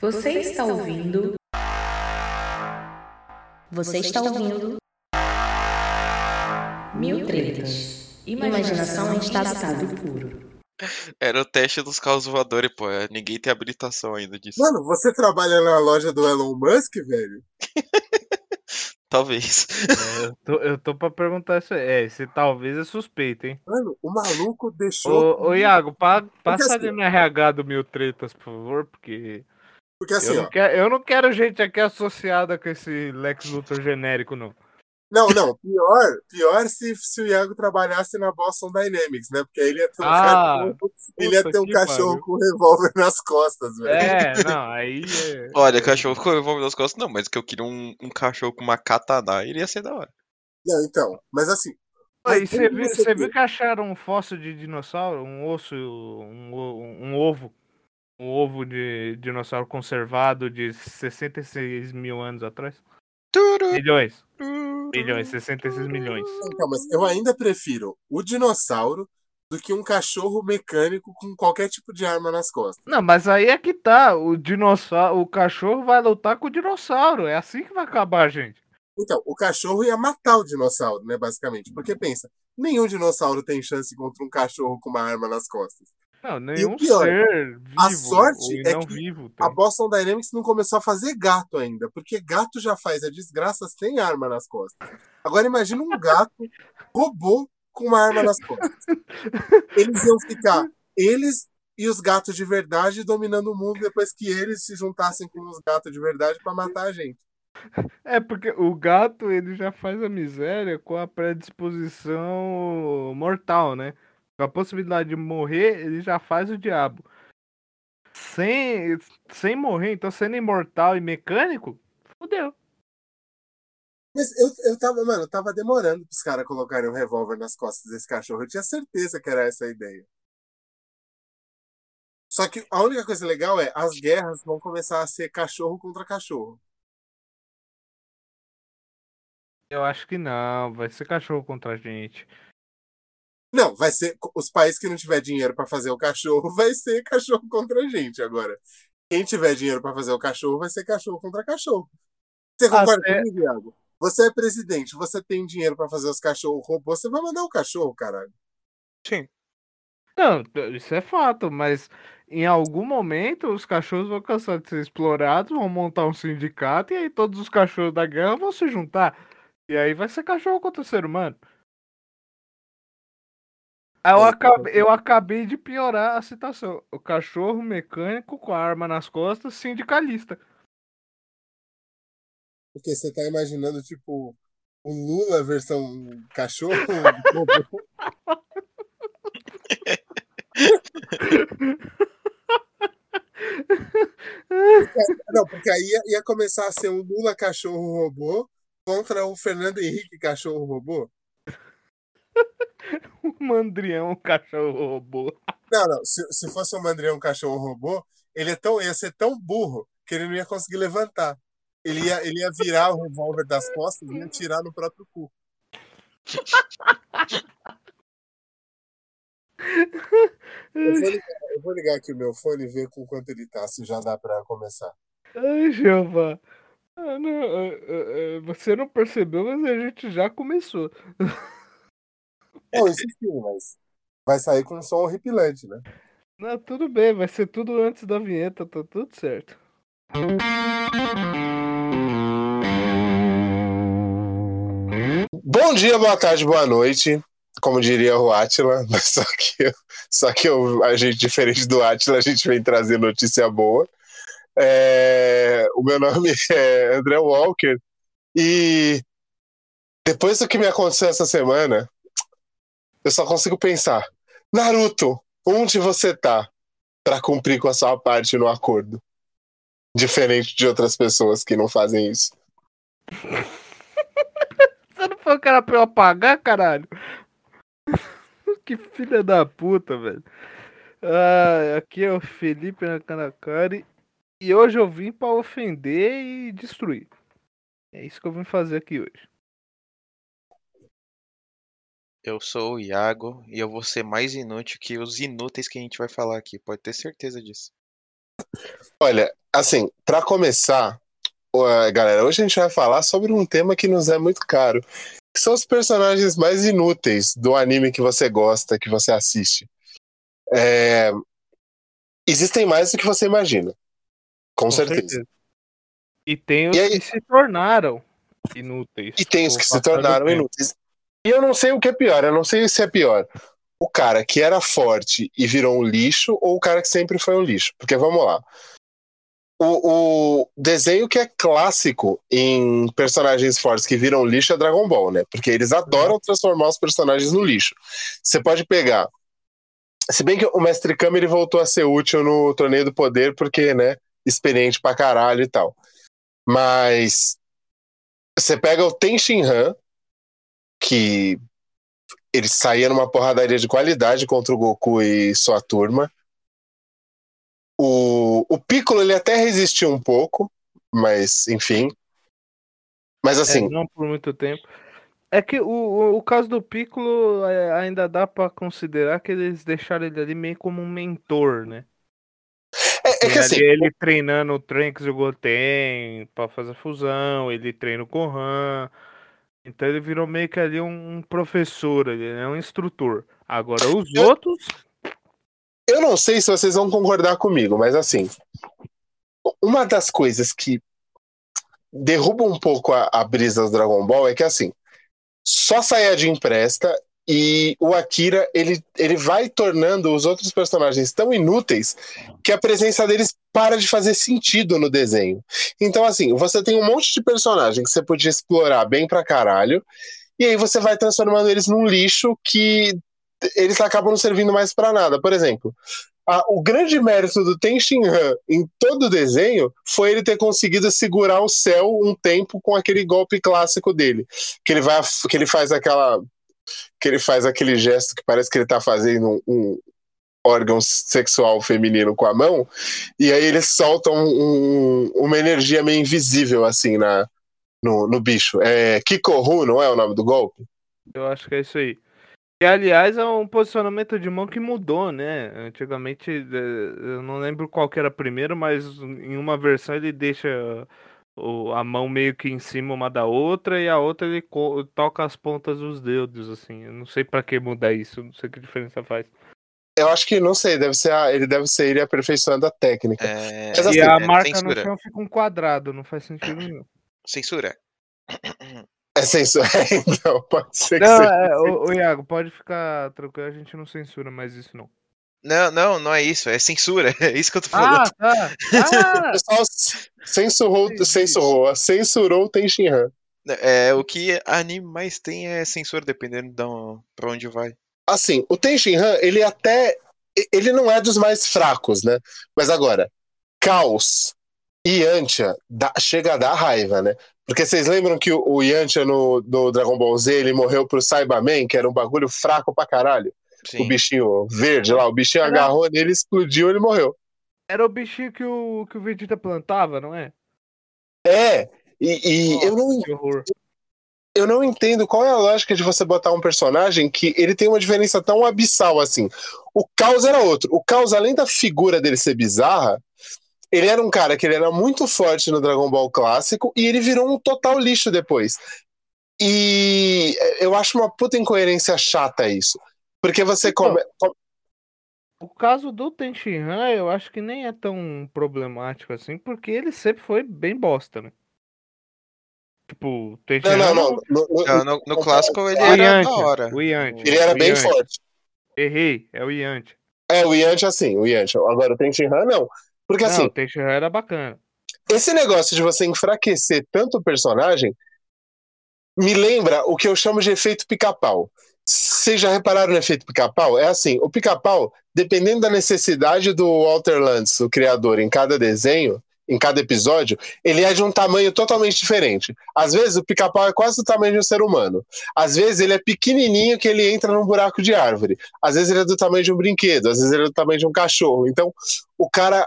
Você está ouvindo? Você está ouvindo? Mil tretas. Imaginação em estado puro. Era o teste dos carros voadores, pô. Ninguém tem habilitação ainda disso. Mano, você trabalha na loja do Elon Musk, velho? Talvez. É, eu, tô, eu tô pra perguntar isso aí. É, esse talvez é suspeito, hein? Mano, o maluco deixou. Ô, ô Iago, pa, passa assim, ali no RH do Mil Tretas, por favor, porque. Porque assim, eu, ó. não quero, eu não quero gente aqui associada com esse Lex Luthor genérico, não. Não, não, pior, pior se, se o Iago trabalhasse na Boston Dynamics, né? Porque aí ele ia ter um Ah, cachorro, ele ia ter um cachorro pariu. com um revólver nas costas, velho. É, não, aí. É... Olha, cachorro com revólver nas costas, não, mas que eu queria um, um cachorro com uma katana, iria ser da hora. Não, então, mas assim. Aí você viu, você viu que acharam um fóssil de dinossauro, um osso, um, o- um ovo, um ovo de dinossauro conservado de 66 mil anos atrás? Milhões. Milhões, 66 milhões. Então, mas eu ainda prefiro o dinossauro do que um cachorro mecânico com qualquer tipo de arma nas costas. Não, mas aí é que tá, o dinossauro, o cachorro vai lutar com o dinossauro, é assim que vai acabar, gente. Então, o cachorro ia matar o dinossauro, né, basicamente. Porque pensa, nenhum dinossauro tem chance contra um cachorro com uma arma nas costas. Não, nenhum pior, ser vivo a sorte é que vivo A. Boston Dynamics não começou a fazer gato ainda, porque gato já faz a desgraça sem arma nas costas. Agora imagina um gato robô com uma arma nas costas. Eles iam ficar, eles e os gatos de verdade dominando o mundo depois que eles se juntassem com os gatos de verdade pra matar a gente. É porque o gato ele já faz a miséria com a predisposição mortal, né? Com a possibilidade de morrer, ele já faz o diabo. Sem, sem morrer, então sendo imortal e mecânico, fodeu. Mas eu, eu tava, mano, eu tava demorando pros caras colocarem um revólver nas costas desse cachorro. Eu tinha certeza que era essa a ideia. Só que a única coisa legal é as guerras vão começar a ser cachorro contra cachorro. Eu acho que não, vai ser cachorro contra a gente. Não, vai ser os países que não tiver dinheiro pra fazer o cachorro, vai ser cachorro contra a gente agora. Quem tiver dinheiro pra fazer o cachorro, vai ser cachorro contra cachorro. Você concorda Até- comigo, Iago? Você é presidente, você tem dinheiro pra fazer os cachorros robôs, você vai mandar o cachorro, caralho. Sim. Não, isso é fato, mas em algum momento os cachorros vão cansar de ser explorados, vão montar um sindicato e aí todos os cachorros da guerra vão se juntar. E aí vai ser cachorro contra o ser humano. Eu, acabei, eu acabei de piorar a situação. O cachorro mecânico com a arma nas costas, sindicalista. Porque você tá imaginando, tipo, o Lula versão cachorro? Não, porque aí ia, ia começar a ser o Lula cachorro robô contra o Fernando Henrique cachorro robô. O mandrião, cachorro robô. Não, não. Se, se fosse o Mandrião cachorro robô, ele é tão, ia ser tão burro que ele não ia conseguir levantar. Ele ia, ele ia virar o revólver das costas e ia atirar no próprio cu. Eu vou, ligar, eu vou ligar aqui o meu fone e ver com quanto ele tá, se já dá pra começar. Ai, Jeová. Ah, não, ah, ah, ah, você não percebeu, mas a gente já começou. Não, isso sim, mas vai sair com um som horripilante, né? Não, tudo bem, vai ser tudo antes da vinheta, tá tudo certo. Bom dia, boa tarde, boa noite. Como diria o Atila, mas só que, só que eu- a gente, diferente do Atila, a gente vem trazer notícia boa. É, o meu nome é André Walker e depois do que me aconteceu essa semana, eu só consigo pensar: Naruto, onde você tá para cumprir com a sua parte no acordo? Diferente de outras pessoas que não fazem isso. Você não falou que era pra eu apagar, caralho? que filha da puta, velho. Ah, aqui é o Felipe Nakanakari e hoje eu vim pra ofender e destruir. É isso que eu vim fazer aqui hoje. Eu sou o Iago e eu vou ser mais inútil que os inúteis que a gente vai falar aqui, pode ter certeza disso. Olha, assim, para começar, uh, galera, hoje a gente vai falar sobre um tema que nos é muito caro. Que são os personagens mais inúteis do anime que você gosta, que você assiste. É, existem mais do que você imagina. Com, Com certeza. certeza. E tem os E aí- que se tornaram inúteis. E tem os que se tornaram inúteis. E eu não sei o que é pior, eu não sei se é pior. O cara que era forte e virou um lixo ou o cara que sempre foi um lixo. Porque vamos lá. O, o desenho que é clássico em personagens fortes que viram lixo é Dragon Ball, né? Porque eles adoram transformar os personagens no lixo. Você pode pegar. Se bem que o Mestre Kami ele voltou a ser útil no Torneio do Poder, porque, né? Experiente pra caralho e tal. Mas. Você pega o Ten Han, que ele saía numa porradaria de qualidade contra o Goku e sua turma. O, o Piccolo ele até resistiu um pouco, mas enfim. Mas assim, É, não por muito tempo. É que o, o, caso do Piccolo é, ainda dá pra considerar que eles deixaram ele ali meio como um mentor, né? é, é que assim, ele treinando o Trunks e o Goten pra fazer fusão, ele treina o Gohan. Então ele virou meio que ali um, um professor, ele é um instrutor. Agora os Eu- outros, eu não sei se vocês vão concordar comigo, mas assim, uma das coisas que derruba um pouco a, a brisa do Dragon Ball é que assim, só Saiyajin presta e o Akira ele, ele vai tornando os outros personagens tão inúteis que a presença deles para de fazer sentido no desenho. Então assim, você tem um monte de personagem que você podia explorar bem pra caralho e aí você vai transformando eles num lixo que eles acabam não servindo mais pra nada. Por exemplo, a- o grande mérito do Ten Han em todo o desenho foi ele ter conseguido segurar o céu um tempo com aquele golpe clássico dele, que ele vai que ele faz aquela que ele faz aquele gesto que parece que ele tá fazendo um, um órgão sexual feminino com a mão, e aí eles soltam um- uma energia meio invisível assim na no, no bicho. É Kikoru, não é o nome do golpe? eu acho que é isso aí. E aliás, é um posicionamento de mão que mudou, né? Antigamente, eh, eu não lembro qual que era primeiro, mas em uma versão ele deixa o- a mão meio que em cima uma da outra e a outra ele co- toca as pontas dos dedos, assim. Eu não sei pra que mudar isso, não sei que diferença faz. Eu acho que não sei, deve ser a- ele deve ser ele aperfeiçoando a técnica. É, Mas assim, e a é, marca no censura. chão fica um quadrado, não faz sentido nenhum. Censura. É censura. então, pode ser que Não, seja. é, ô, ô, Iago, pode ficar tranquilo, a gente não censura mais isso, não. Não, não, não é isso, é censura. É isso que eu tô falando. Ah, tá! Ah! O pessoal censurou, censurou, censurou o Ten Han. É, o que anime mais tem é censura, dependendo de um- pra onde vai. Assim, o Ten Han, ele até. Ele não é dos mais fracos, né? Mas agora, Caos e Yantia dá- chega a dar raiva, né? Porque vocês lembram que o, o Yantia no, no Dragon Ball Z ele morreu pro Cyberman, que era um bagulho fraco pra caralho? O Sim. bichinho verde lá, o bichinho Era- agarrou nele, explodiu, ele morreu. Era o bichinho que o, que o Vegeta plantava, não é? É, e, e eu, não, Que horror. eu não entendo qual é a lógica de você botar um personagem que ele tem uma diferença tão abissal assim. O Caos era outro. O Caos, além da figura dele ser bizarra, ele era um cara que ele era muito forte no Dragon Ball clássico e ele virou um total lixo depois. E eu acho uma puta incoerência chata isso. Porque você Então, come... O caso do Tenshinhan, eu acho que nem é tão problemático assim, porque ele sempre foi bem bosta, né? Tipo, o Não, Tenshinhan... não, não. No- no- Não, no, no clássico ele era Yantia, da hora. o. Ele era o bem forte. Errei, é o Yantia. É, o Yantia assim, o Yantia. Agora o Tenshinhan não. Porque Não, assim, o Tenshinhan era bacana. esse negócio de você enfraquecer tanto o personagem me lembra o que eu chamo de efeito pica-pau. Vocês já repararam no efeito pica-pau? É assim, o pica-pau, dependendo da necessidade do Walter Lantz, o criador, em cada desenho, em cada episódio, ele é de um tamanho totalmente diferente. Às vezes o pica-pau é quase do tamanho de um ser humano. Às vezes ele é pequenininho que ele entra num buraco de árvore. Às vezes ele é do tamanho de um brinquedo. Às vezes ele é do tamanho de um cachorro. Então, o cara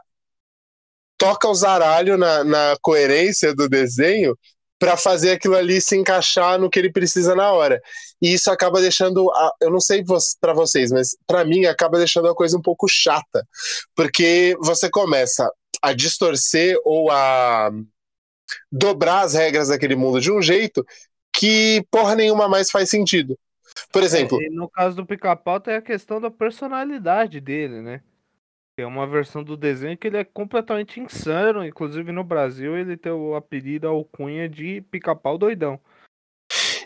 toca o zaralho na, na coerência do desenho para fazer aquilo ali se encaixar no que ele precisa na hora. E isso acaba deixando, a- eu não sei para vocês, mas para mim acaba deixando a coisa um pouco chata, porque você começa a distorcer ou a dobrar as regras daquele mundo de um jeito que porra nenhuma mais faz sentido. Por exemplo, É, no caso do pica-pau tem a questão da personalidade dele, né? É uma versão do desenho que ele é completamente insano. Inclusive no Brasil ele tem o apelido, alcunha de pica-pau doidão.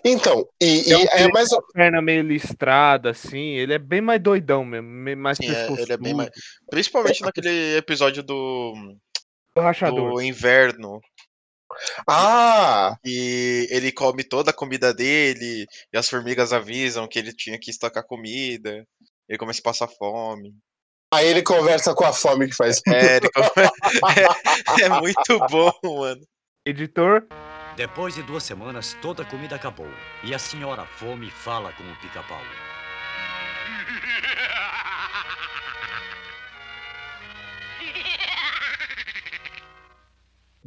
Então, e, e É um é mais Perna meio listrada, assim. Ele é bem mais doidão mesmo. me- Mais Sim, é, ele é bem mais. Principalmente naquele episódio do, rachador. do inverno. ah, E ele come toda a comida dele. E as formigas avisam que ele tinha que estocar comida. Ele começa a passar fome. aí ele conversa com a fome que faz. É, ele é, é muito bom, mano. Editor, Depois de duas semanas, toda a comida acabou. E a senhora Fome fala com o pica-pau.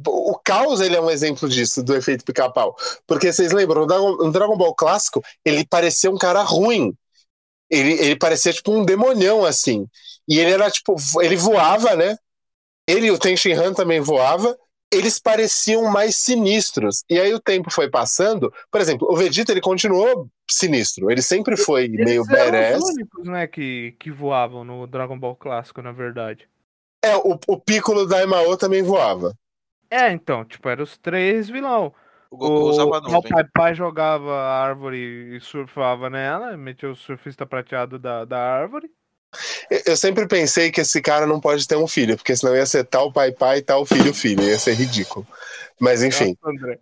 O Caos ele é um exemplo disso, do efeito pica-pau. Porque vocês lembram, no Dragon, Ball clássico, ele parecia um cara ruim. Ele, ele parecia tipo um demonião, assim. E ele era tipo, ele voava, né? Ele e o Tenshin Han também voava. Eles pareciam mais sinistros. E aí o tempo foi passando. Por exemplo, o Vegeta ele continuou sinistro. Ele sempre foi meio eles eram badass. os únicos, né, que, que voavam no Dragon Ball clássico, na verdade. É, o, o Piccolo da Emao também voava. É, então, tipo, eram os três vilão. O Goku usava o. Pai Pai jogava a árvore e surfava nela, metia o surfista prateado da, da árvore. Eu- sempre pensei que esse cara não pode ter um filho, porque senão ia ser tal pai pai, tal filho filho, ia ser ridículo. Mas enfim. Nossa, André.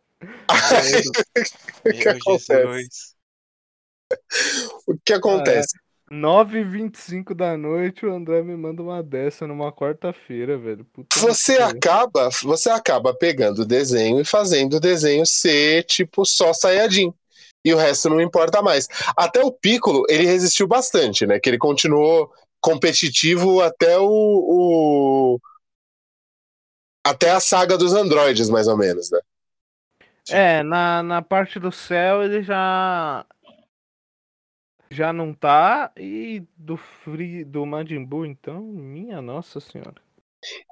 o que acontece? O que acontece? 9h25 da noite, o André me manda uma dessa numa quarta-feira, velho. Puta Você acaba, você acaba pegando o desenho e fazendo o desenho ser tipo só Saiyajin. E o resto não importa mais. Até o Piccolo, ele resistiu bastante, né? Que ele continuou competitivo até o, o- até a saga dos androides, mais ou menos, né? É, na, na parte do céu ele já. Já não tá. E do Free, do Majin Buu, então, minha nossa senhora.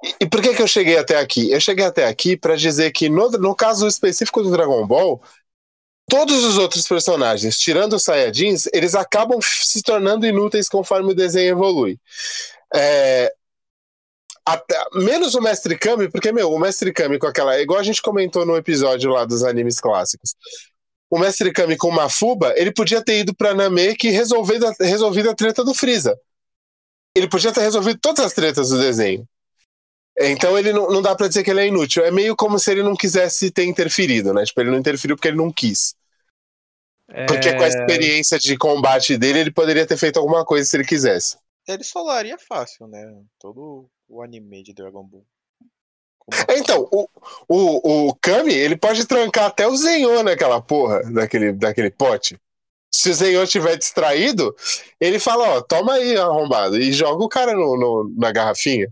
E, e por que, que eu cheguei até aqui? Eu cheguei até aqui para dizer que no, no caso específico do Dragon Ball, todos os outros personagens, tirando os Saiyajins, eles acabam se tornando inúteis conforme o desenho evolui. É, até- menos o Mestre Kami, porque, meu, o Mestre Kami com aquela. Igual a gente comentou no episódio lá dos animes clássicos. O Mestre Kami com uma Fuba, ele podia ter ido pra Namek e resolvido, a- resolvido a treta do Freeza. Ele podia ter resolvido todas as tretas do desenho. Então ele não, não dá pra dizer que ele é inútil. É meio como se ele não quisesse ter interferido, né? Tipo, ele não interferiu porque ele não quis. Porque É, com a experiência de combate dele, ele poderia ter feito alguma coisa se ele quisesse. Ele solaria fácil, né? Todo o anime de Dragon Ball. É, Então, o, o, o Kami, ele pode trancar até o Zenhou naquela porra, daquele, daquele pote. Se o Zenhou tiver distraído, ele fala, ó, toma aí, arrombado, e joga o cara no, no- na garrafinha.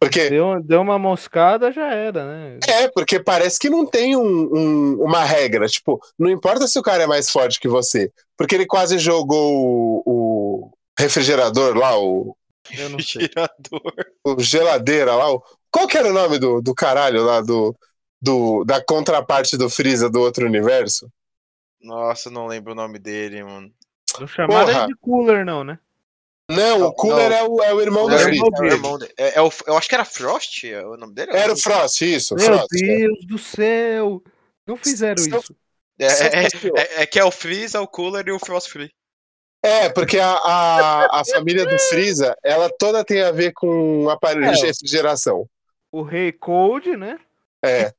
Porque Deu, deu uma moscada, já era, né? É, porque parece que não tem um- um- uma regra. Tipo, não importa se o cara é mais forte que você. Porque ele quase jogou o, o refrigerador lá, o, Eu não sei. Tirador. o geladeira lá. o- qual que era o nome do, do caralho lá, do, do, da contraparte do Freeza do outro universo? Nossa, não lembro o nome dele, mano. Não chamaram Porra. de cooler, não, né? Não, o Cooler não. É, o, é o irmão do É, irmão é o dele. irmão dele. É- é o- eu acho que era Frost é o nome dele? Era o Frost, isso, Meu Frost. é. Deus do céu! Não fizeram Seu- isso. É, é, é- é que é o Freeza, o Cooler e o Frost Free. É, porque a, a, a família do Freeza, ela toda tem a ver com aparelho de É. refrigeração. O Rei Cold, né? É.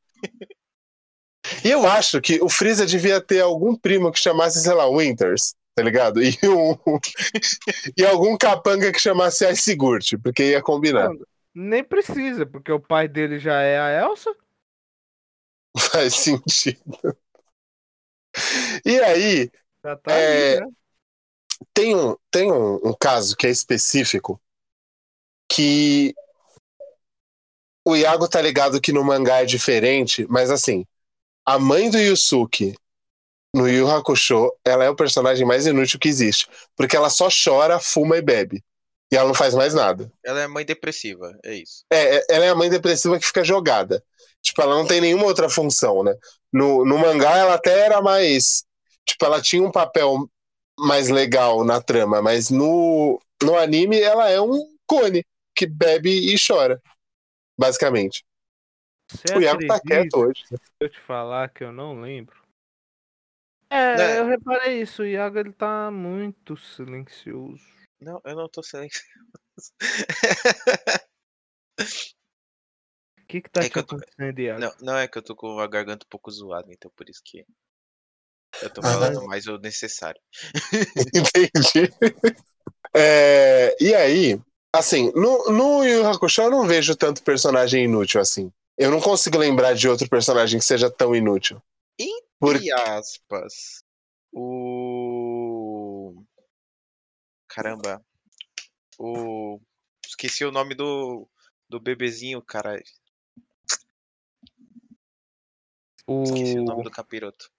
E eu acho que o Freeza devia ter algum primo que chamasse, sei lá, Winters, tá ligado? E, um, e algum capanga que chamasse Ice Gurt, porque ia combinar. Não, Nem precisa, porque o pai dele já é a Elsa. Faz sentido. E aí, tá É, aí, né? tem um, tem um, um caso que é específico que o Iago tá ligado que no mangá é diferente, mas assim, a mãe do Yusuke no Yu Hakusho, ela é o personagem mais inútil que existe. Porque ela só chora, fuma e bebe. E ela não faz mais nada. Ela é mãe depressiva, é isso. É, é- ela é a mãe depressiva que fica jogada. Tipo, ela não tem nenhuma outra função, né? No, no mangá, ela até era mais. Tipo, ela tinha um papel mais legal na trama, mas no, no anime, ela é um cone que bebe e chora. Basicamente. Você o Iago tá quieto hoje. Se eu te falar que eu não lembro. É, É. eu reparei isso. O Iago ele tá muito silencioso. Não, eu não tô silencioso. O que que tá É que tô- acontecendo, Iago? Não, não é que eu tô com a garganta um pouco zoada, então por isso que eu tô Ah. falando mais o necessário. Entendi. É, e aí, assim, no, no Yu Yu Hakusho eu não vejo tanto personagem inútil assim. Eu não consigo lembrar de outro personagem que seja tão inútil. Por- Entre aspas, o. Caramba. O. Esqueci o nome do, do bebezinho, cara. Esqueci o nome O, do capiroto.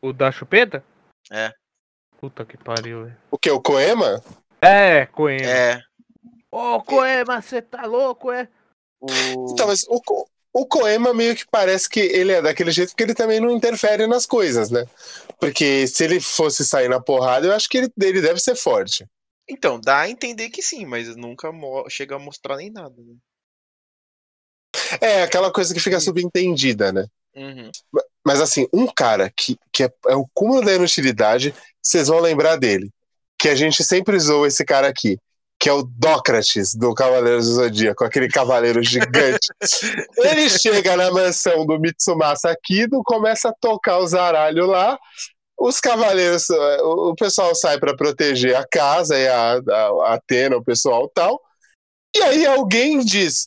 o da chupeta? É. Puta que pariu, velho. O que? O Koema? É, Coema. É. Ô, Coema, você tá louco, é? O. Então, mas o, o Koema meio que parece que ele é daquele jeito porque ele também não interfere nas coisas, né? Porque se ele fosse sair na porrada, eu acho que ele, ele deve ser forte. Então, dá a entender que sim, mas nunca chega a mostrar nem nada. Né? É aquela coisa que fica subentendida, né? Uhum. Mas assim, um cara que, que é, é o cúmulo da inutilidade, vocês vão lembrar dele. Que a gente sempre usou esse cara aqui, que é o Dócrates do Cavaleiros do Zodíaco, aquele cavaleiro gigante. Ele chega na mansão do Mitsumasa Kido, começa a tocar os aralhos lá. Os cavaleiros, eh, o o pessoal sai para proteger a casa e a, a, a Atena, o pessoal tal. E aí alguém diz: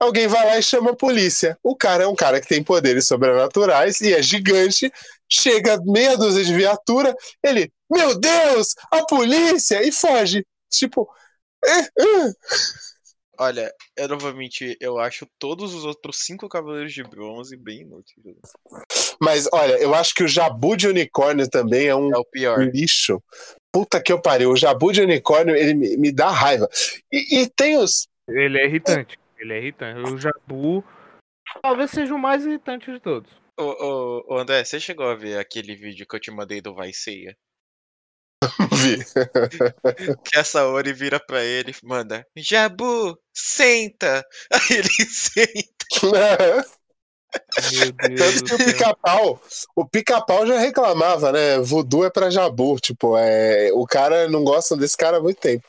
alguém vai lá e chama a polícia. O cara é um cara que tem poderes sobrenaturais e é gigante. Chega meia dúzia de viatura, ele, meu Deus, a polícia! E foge. Tipo. Olha, eu não vou mentir, eu acho todos os outros cinco Cavaleiros de Bronze bem inúteis. mas olha, eu acho que o Jabu de Unicórnio também é um É o pior. lixo. Puta que eu pariu. O Jabu de Unicórnio, ele me, me dá raiva. E, e tem os. Ele é irritante. Ele é irritante. O Jabu talvez seja o mais irritante de todos. Ô, ô, ô, André, você chegou a ver aquele vídeo que eu te mandei do Vai Ceia? Vi. Que a Saori vira pra ele e manda: Jabu, senta! Aí ele senta. Meu Deus Tanto que o pica-pau, o pica-pau já reclamava, né? Voodoo é pra jabu, tipo, é, o cara não gosta desse cara há muito tempo.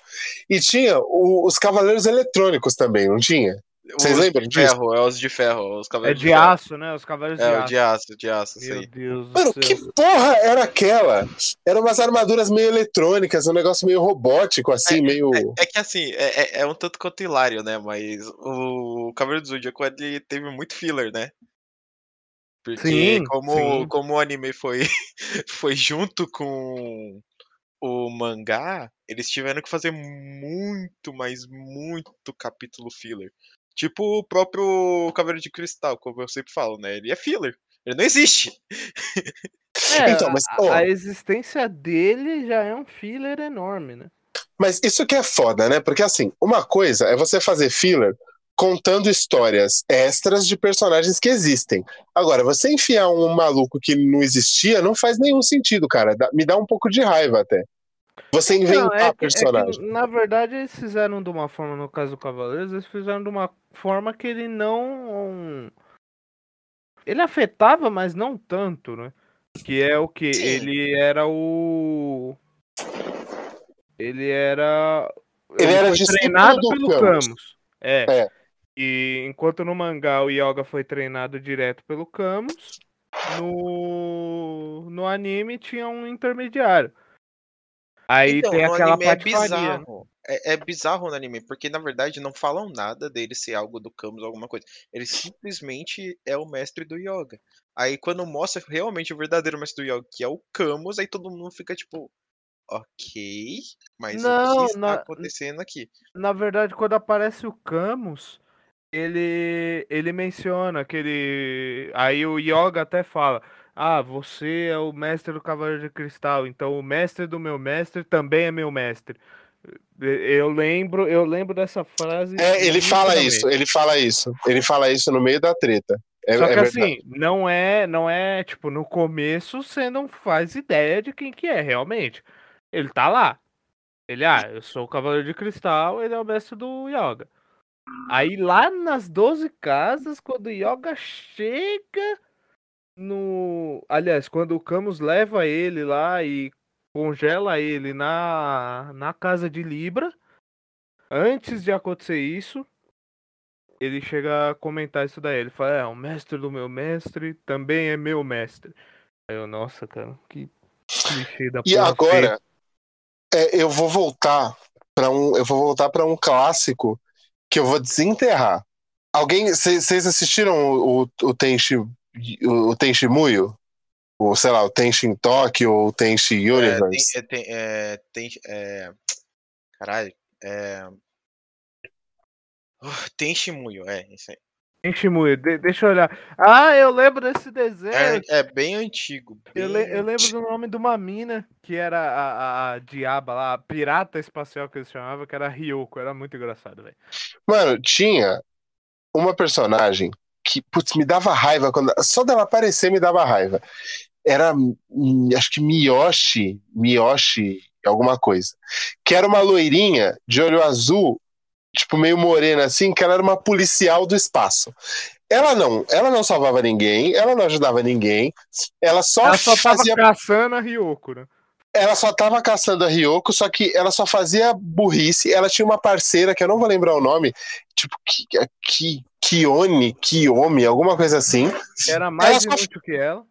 E tinha o- os cavaleiros eletrônicos também, não tinha? Vocês lembram de disso? ferro, é os de ferro, os É Cavaleiros de ferro. aço, né? Os cavaleiros de É, o aço. de aço, de aço, Meu aí. Deus do Mano, céu. que porra era aquela? Eram umas armaduras meio eletrônicas, um negócio meio robótico, assim, meio. É que assim, é, é- é um tanto quanto hilário, né? Mas o Cavaleiro do Zodíaco ele teve muito filler, né? Porque Sim, como, sim. como o anime foi, foi junto com o mangá, eles tiveram que fazer muito, mas muito capítulo filler. Tipo o próprio Cavaleiro de Cristal, como eu sempre falo, né? Ele é filler. Ele não existe. É, Então, mas, a, existência dele já é um filler enorme, né? Mas isso que é foda, né? Porque assim, uma coisa é você fazer filler contando histórias extras de personagens que existem. Agora, você enfiar um maluco que não existia não faz nenhum sentido, cara. Me dá um pouco de raiva até. Você Não, inventar é que- é que, personagem. na verdade, eles fizeram de uma forma, no caso do Cavaleiros, eles fizeram de uma forma que ele não. Ele afetava, mas não tanto, né? Que é o que? Ele era o. Ele era. Ele era foi discípulo treinado do pelo Camus. Camus. É. É. E enquanto no mangá o Yoga foi treinado direto pelo Camus, no, no anime tinha um intermediário. Aí Então, tem no aquela anime é patifaria. bizarro. É, é bizarro no anime, porque na verdade não falam nada dele ser algo do Camus, alguma coisa. Ele simplesmente é o mestre do yoga. Aí quando mostra realmente o verdadeiro mestre do yoga, que é o Camus, aí todo mundo fica tipo, ok, mas Não, o que está na- acontecendo aqui? Na verdade, quando aparece o Camus, ele ele menciona que ele aí o Yoga até fala: "Ah, você é o mestre do Cavaleiro de Cristal, então o mestre do meu mestre também é meu mestre". Eu lembro, eu lembro dessa frase. É, ele fala isso, ele fala isso. Ele fala isso no meio da treta. É, Só que é assim, não é, não é, tipo, no começo você não faz ideia de quem que é, realmente. Ele tá lá. Ele, ah, eu sou o Cavaleiro de Cristal, ele é o mestre do Yoga. Aí lá nas 12 casas, quando o Yoga chega no. Aliás, quando o Camus leva ele lá e congela ele na, na casa de Libra, antes de acontecer isso, ele chega a comentar isso daí. Ele fala: É, o mestre do meu mestre também é meu mestre. Aí eu, nossa, cara, que clichê da E agora, é, eu vou voltar para um, eu vou voltar para um clássico que eu vou desenterrar. Alguém, vocês assistiram o, o, o Tenchi, o, o Tenchi Muyo? O, sei lá, o Tenchi Tokyo ou o Tenchi É, Universe? tem, é, tem, é, tem, é, caralho, é, uh, tem Shimuyo, é, isso aí. Tem Shimuya, de- deixa eu olhar. Ah, eu lembro desse desenho. É, é bem antigo. Eu, bem le- eu lembro do nome de uma mina que era a, a, a diaba lá, a pirata espacial que eles chamavam, que era Ryoko. Era muito engraçado, velho. Mano, tinha uma personagem que, putz, me dava raiva quando. Só dela aparecer me dava raiva. Era, hum, acho que Miyoshi, Miyoshi, alguma coisa. Que era uma loirinha de olho azul, tipo meio morena assim, que ela era uma policial do espaço. Ela não, ela não salvava ninguém, ela não ajudava ninguém, ela só, Ela só fazia caçando a Ryoko, né? Ela só tava caçando a Ryoko, só que ela só fazia burrice. Ela tinha uma parceira que eu não vou lembrar o nome, tipo Ki, Ki, Kione, Kiyomi, alguma coisa assim. Era Ela mais só- inútil que ela.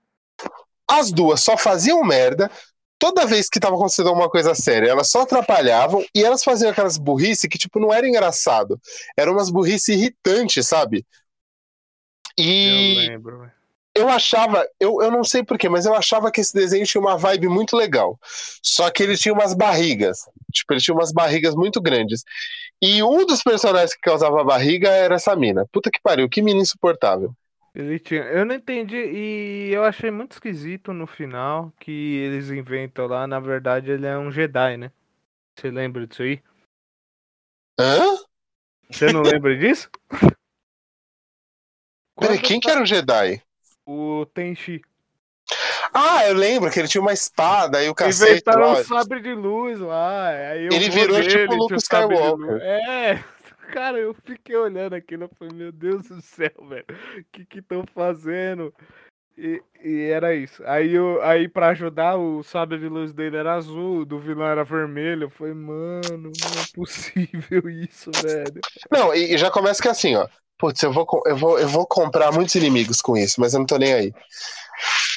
As duas só faziam merda. Toda vez que tava acontecendo alguma coisa séria, elas só atrapalhavam e elas faziam aquelas burrice que, tipo, não era engraçado. Eram umas burrice irritantes, sabe? Eu E lembro, velho. Eu achava, eu, eu não sei porquê, mas eu achava que esse desenho tinha uma vibe muito legal. Só que ele tinha umas barrigas. Tipo, ele tinha umas barrigas muito grandes. E um dos personagens que causava barriga era essa mina. Puta que pariu, que mina insuportável. Ele tinha. Eu não entendi e eu achei muito esquisito no final que eles inventam lá. Na verdade, ele é um Jedi, né? Você lembra disso aí? Hã? Você não lembra disso? Peraí, quem que era o Jedi? O Tenchi. Ah, eu lembro que ele tinha uma espada e o cacete. Inventaram lá. um sabre de luz lá. Aí Ele virou dele tipo Luke Skywalker. É, cara, eu fiquei olhando aquilo e falei, meu Deus do céu, velho. O que que estão fazendo? E, e era isso. Aí, eu, aí pra ajudar, o sabre de luz dele era azul, o do vilão era vermelho. Eu falei, mano, não é possível isso, velho. Não, e, e já começa que é assim, ó. Putz, eu vou, eu, vou, eu vou comprar muitos inimigos com isso, mas eu não tô nem aí.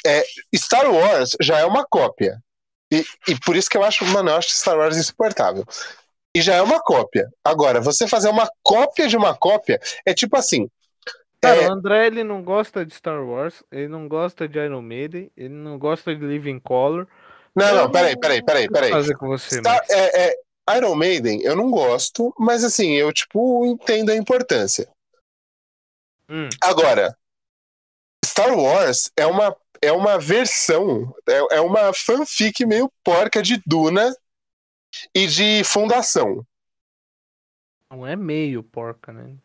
É, Star Wars já é uma cópia. E, e por isso que eu acho, mano, eu acho Star Wars insuportável. E já é uma cópia. Agora, você fazer uma cópia de uma cópia é tipo assim. Cara, É. o André, ele não gosta de Star Wars, ele não gosta de Iron Maiden, ele não gosta de Living Color. Não, não, peraí, peraí, peraí, peraí. fazer com você, Star- mas... é, é, Iron Maiden, eu não gosto, mas assim, eu, tipo, entendo a importância. Hum. Agora, Star Wars é uma, é uma versão, é, é uma fanfic meio porca de Duna e de Fundação. Não é meio porca, né?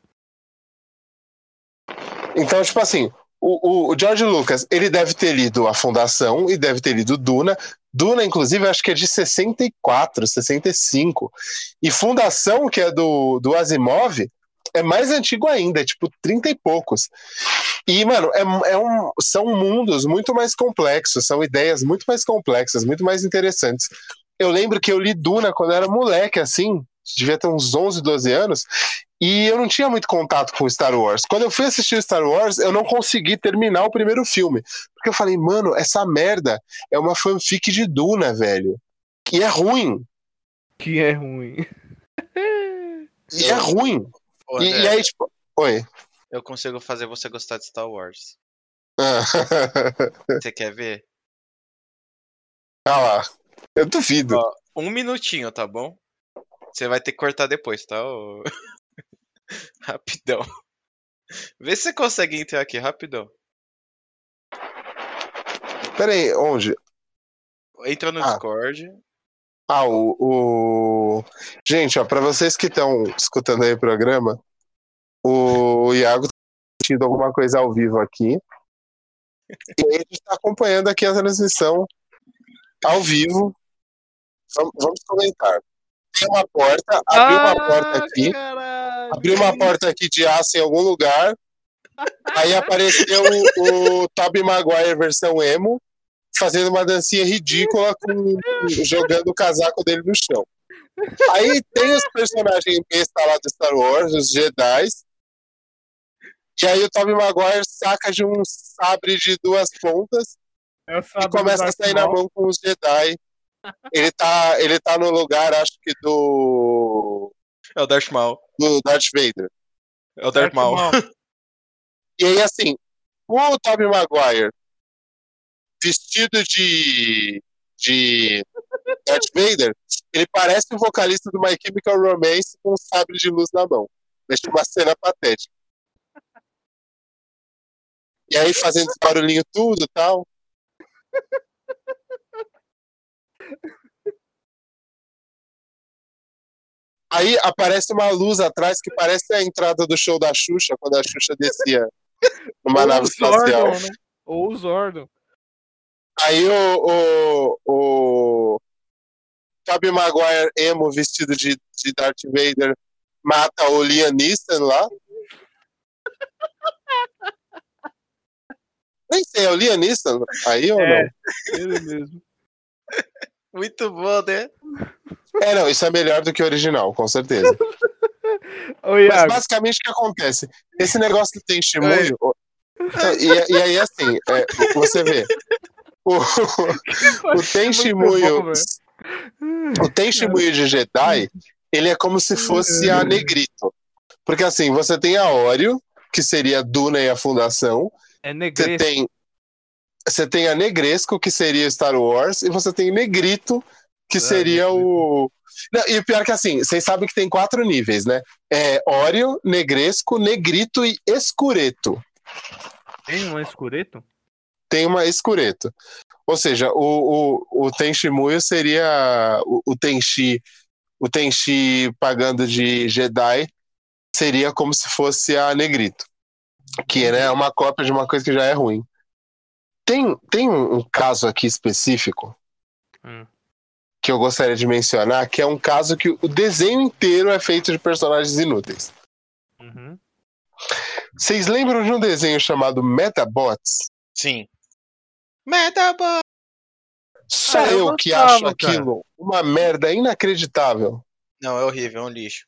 Então, tipo assim, o, o- o George Lucas, ele deve ter lido a Fundação e deve ter lido Duna. Duna, inclusive, acho que é de 64, 65. E Fundação, que é do, do Asimov, é mais antigo ainda, é tipo 30 e poucos. E, mano, é, é um, são mundos muito mais complexos, são ideias muito mais complexas, muito mais interessantes. Eu lembro que eu li Duna quando eu era moleque, assim, devia ter uns 11, 12 anos, e eu não tinha muito contato com Star Wars. Quando eu fui assistir Star Wars, eu não consegui terminar o primeiro filme. Porque eu falei, mano, essa merda é uma fanfic de Duna, velho. E é ruim. Que é ruim. E é ruim. E, e aí, tipo. Oi. eu consigo fazer você gostar de Star Wars. Ah. Você quer ver? ah lá. Eu duvido. Ó, um minutinho, tá bom? Você vai ter que cortar depois, tá? ô? Rapidão. Vê se você consegue entrar aqui rapidão. Pera aí, onde? Entra no Ah. Discord. Ah, o. o... Gente, ó, pra vocês que estão escutando aí o programa, o Iago tá assistindo alguma coisa ao vivo aqui. E a gente tá acompanhando aqui a transmissão ao vivo. Vamos, vamos comentar. Tem uma porta, abriu uma porta aqui. caralho. Abriu uma porta aqui de aço em algum lugar. Aí apareceu o, o Tobey Maguire versão emo, fazendo uma dancinha ridícula, com, jogando o casaco dele no chão. Aí tem os personagens besta lá do Star Wars, os Jedi. E aí o Tobey Maguire saca de um sabre de duas pontas É e começa a Darth sair na Maul. mão com os Jedi. Ele tá, ele tá no lugar, acho que do, É o Darth Maul. do Darth Vader. É o Darth Maul. E aí, assim, o Tobey Maguire vestido de, de Darth Vader, ele parece o vocalista do My Chemical Romance com um sabre de luz na mão. Deixa uma cena patética. E aí, fazendo esse barulhinho tudo e tal. Aí aparece uma luz atrás que parece a entrada do show da Xuxa, quando a Xuxa descia numa Ou nave espacial. Né? Ou o Zordon. Aí o, o, o Tobey Maguire emo vestido de, de Darth Vader mata o Liam Neeson lá. Nem sei, é o Liam Neeson aí ou É. não? Ele mesmo. Muito bom, né? É, não, isso é melhor do que o original, com certeza. Ô, Mas basicamente o que acontece? Esse negócio que tem Shimuyo. E, e aí, assim, é, você vê. O, o Ten Shimuyo. O Ten Shimuyo de Jedi, ele é como se fosse a Negrito. Porque assim, você tem a Oreo, que seria a Duna e a Fundação. É Você tem, você tem a Negresco, que seria Star Wars. E você tem Negrito, que Ah, seria o. Não, e o pior que assim, vocês sabem que tem quatro níveis, né? É Oreo, Negresco, Negrito e Escureto. Tem um escureto? Tem uma Escureto. Ou seja, o, o, o Tenshimuyo seria o, o Tenshi, o Tenshi pagando de Jedi seria como se fosse a Negrito, que né, é uma cópia de uma coisa que já é ruim. Tem, tem um, um caso aqui específico Hum. que eu gostaria de mencionar, que é um caso que o desenho inteiro é feito de personagens inúteis. Uhum. Vocês lembram de um desenho chamado Metabots? Sim. Metabot! Só Ah, eu eu que gostava, acho aquilo uma merda inacreditável. Não, é horrível, é um lixo.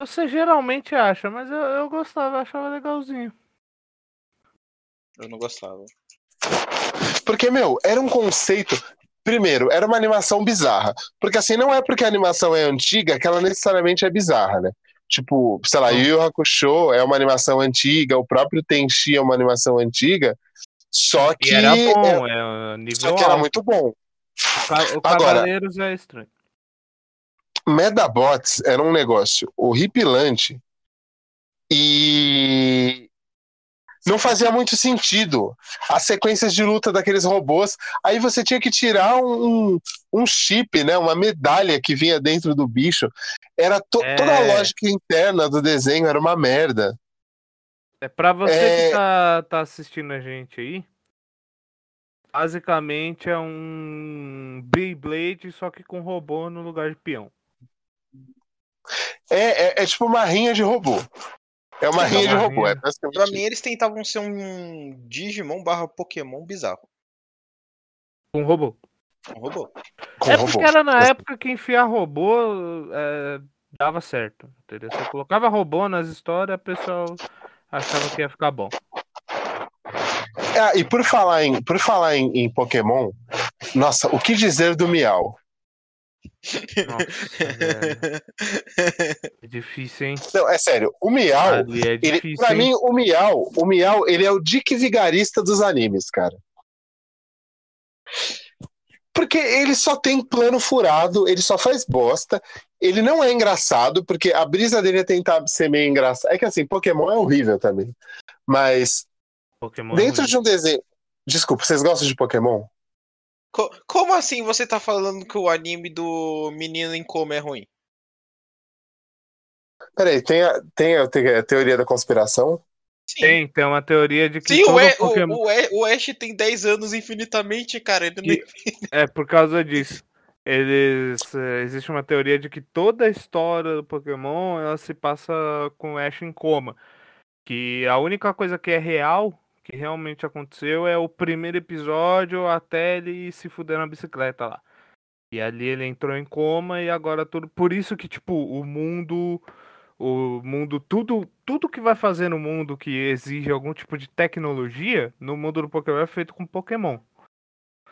Você geralmente acha, mas eu, eu gostava, eu achava legalzinho. Eu não gostava. Porque, meu, era um conceito. Primeiro, era uma animação bizarra. Porque, assim, não é porque a animação é antiga que ela necessariamente é bizarra, né? Tipo, sei lá, Yu Yu Hakusho é uma animação antiga, o próprio Tenchi é uma animação antiga. Só que, E era é- bom, é, nível só que era alto. muito bom. O Ca- O Agora- Cavaleiros é estranho. Medabots era um negócio horripilante e não fazia muito sentido. As sequências de luta daqueles robôs, aí você tinha que tirar um, um chip, né, uma medalha que vinha dentro do bicho. Era to- É. toda a lógica interna do desenho era uma merda. É pra você É- que tá, tá assistindo a gente aí. Basicamente é um Beyblade, só que com robô no lugar de peão. É, é, é tipo uma rinha de robô. É uma Sim, rinha de robô. rinha. É basicamente Pra mim, eles tentavam ser um Digimon barra Pokémon bizarro. Com robô. Um robô. Com é robô. porque era na época que enfiar robô é, dava certo. Entendeu? Você colocava robô nas histórias, o pessoal achava que ia ficar bom. Ah, e por falar em, por falar em, em Pokémon, nossa, o que dizer do Miau? Nossa. É difícil, hein? Não, é sério, o Miau, é ele, pra hein? mim, o Miau, o Miau, ele é o Dick Vigarista dos animes, cara. Porque ele só tem plano furado, ele só faz bosta. Ele não é engraçado, porque a brisa dele é tentar ser meio engraçado. É que assim, Pokémon é horrível também. Mas Pokémon é dentro ruim. de um desenho. Desculpa, vocês gostam de Pokémon? Co- como assim você tá falando que o anime do menino em coma é ruim? Peraí, tem a, tem a, te- a teoria da conspiração? Sim. Tem, tem uma teoria de que Sim, o, e, Pokémon... o, o, o Ash tem 10 anos infinitamente, cara. Ele não... É por causa disso. Eles. eh, Existe uma teoria de que toda a história do Pokémon ela se passa com o Ash em coma. Que a única coisa que é real, que realmente aconteceu, é o primeiro episódio até ele se fuder na bicicleta lá. E ali ele entrou em coma e agora tudo. Por isso que, tipo, o mundo. O mundo, tudo, tudo que vai fazer no mundo que exige algum tipo de tecnologia, no mundo do Pokémon é feito com Pokémon.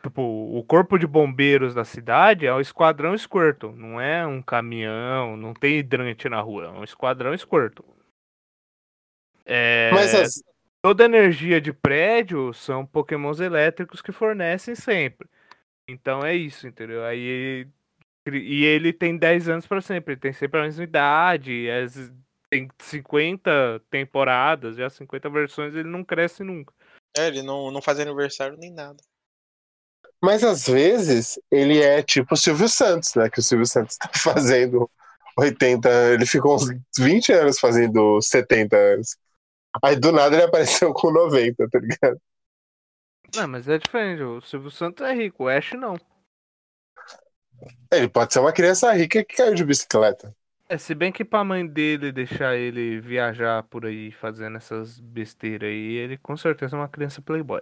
Tipo, o corpo de bombeiros da cidade é o esquadrão Squirtle, não é um caminhão, não tem hidrante na rua, é um esquadrão Squirtle. É, Mas as, toda energia de prédio são pokémons elétricos que fornecem sempre. Então é isso, entendeu? Aí e ele tem 10 anos pra sempre, ele tem sempre a mesma idade, as- tem 50 temporadas, já 50 versões, ele não cresce nunca. É, ele não, não faz aniversário nem nada. mas às vezes ele é tipo o Silvio Santos, né? Que o Silvio Santos tá fazendo 80, ele ficou uns 20 anos fazendo 70 anos. Aí do nada ele apareceu com 90, tá ligado? Não, mas é diferente, o Silvio Santos é rico, o Ash não. Ele pode ser uma criança rica que caiu de bicicleta. É, se bem que pra mãe dele deixar ele viajar por aí fazendo essas besteiras aí, ele com certeza é uma criança playboy.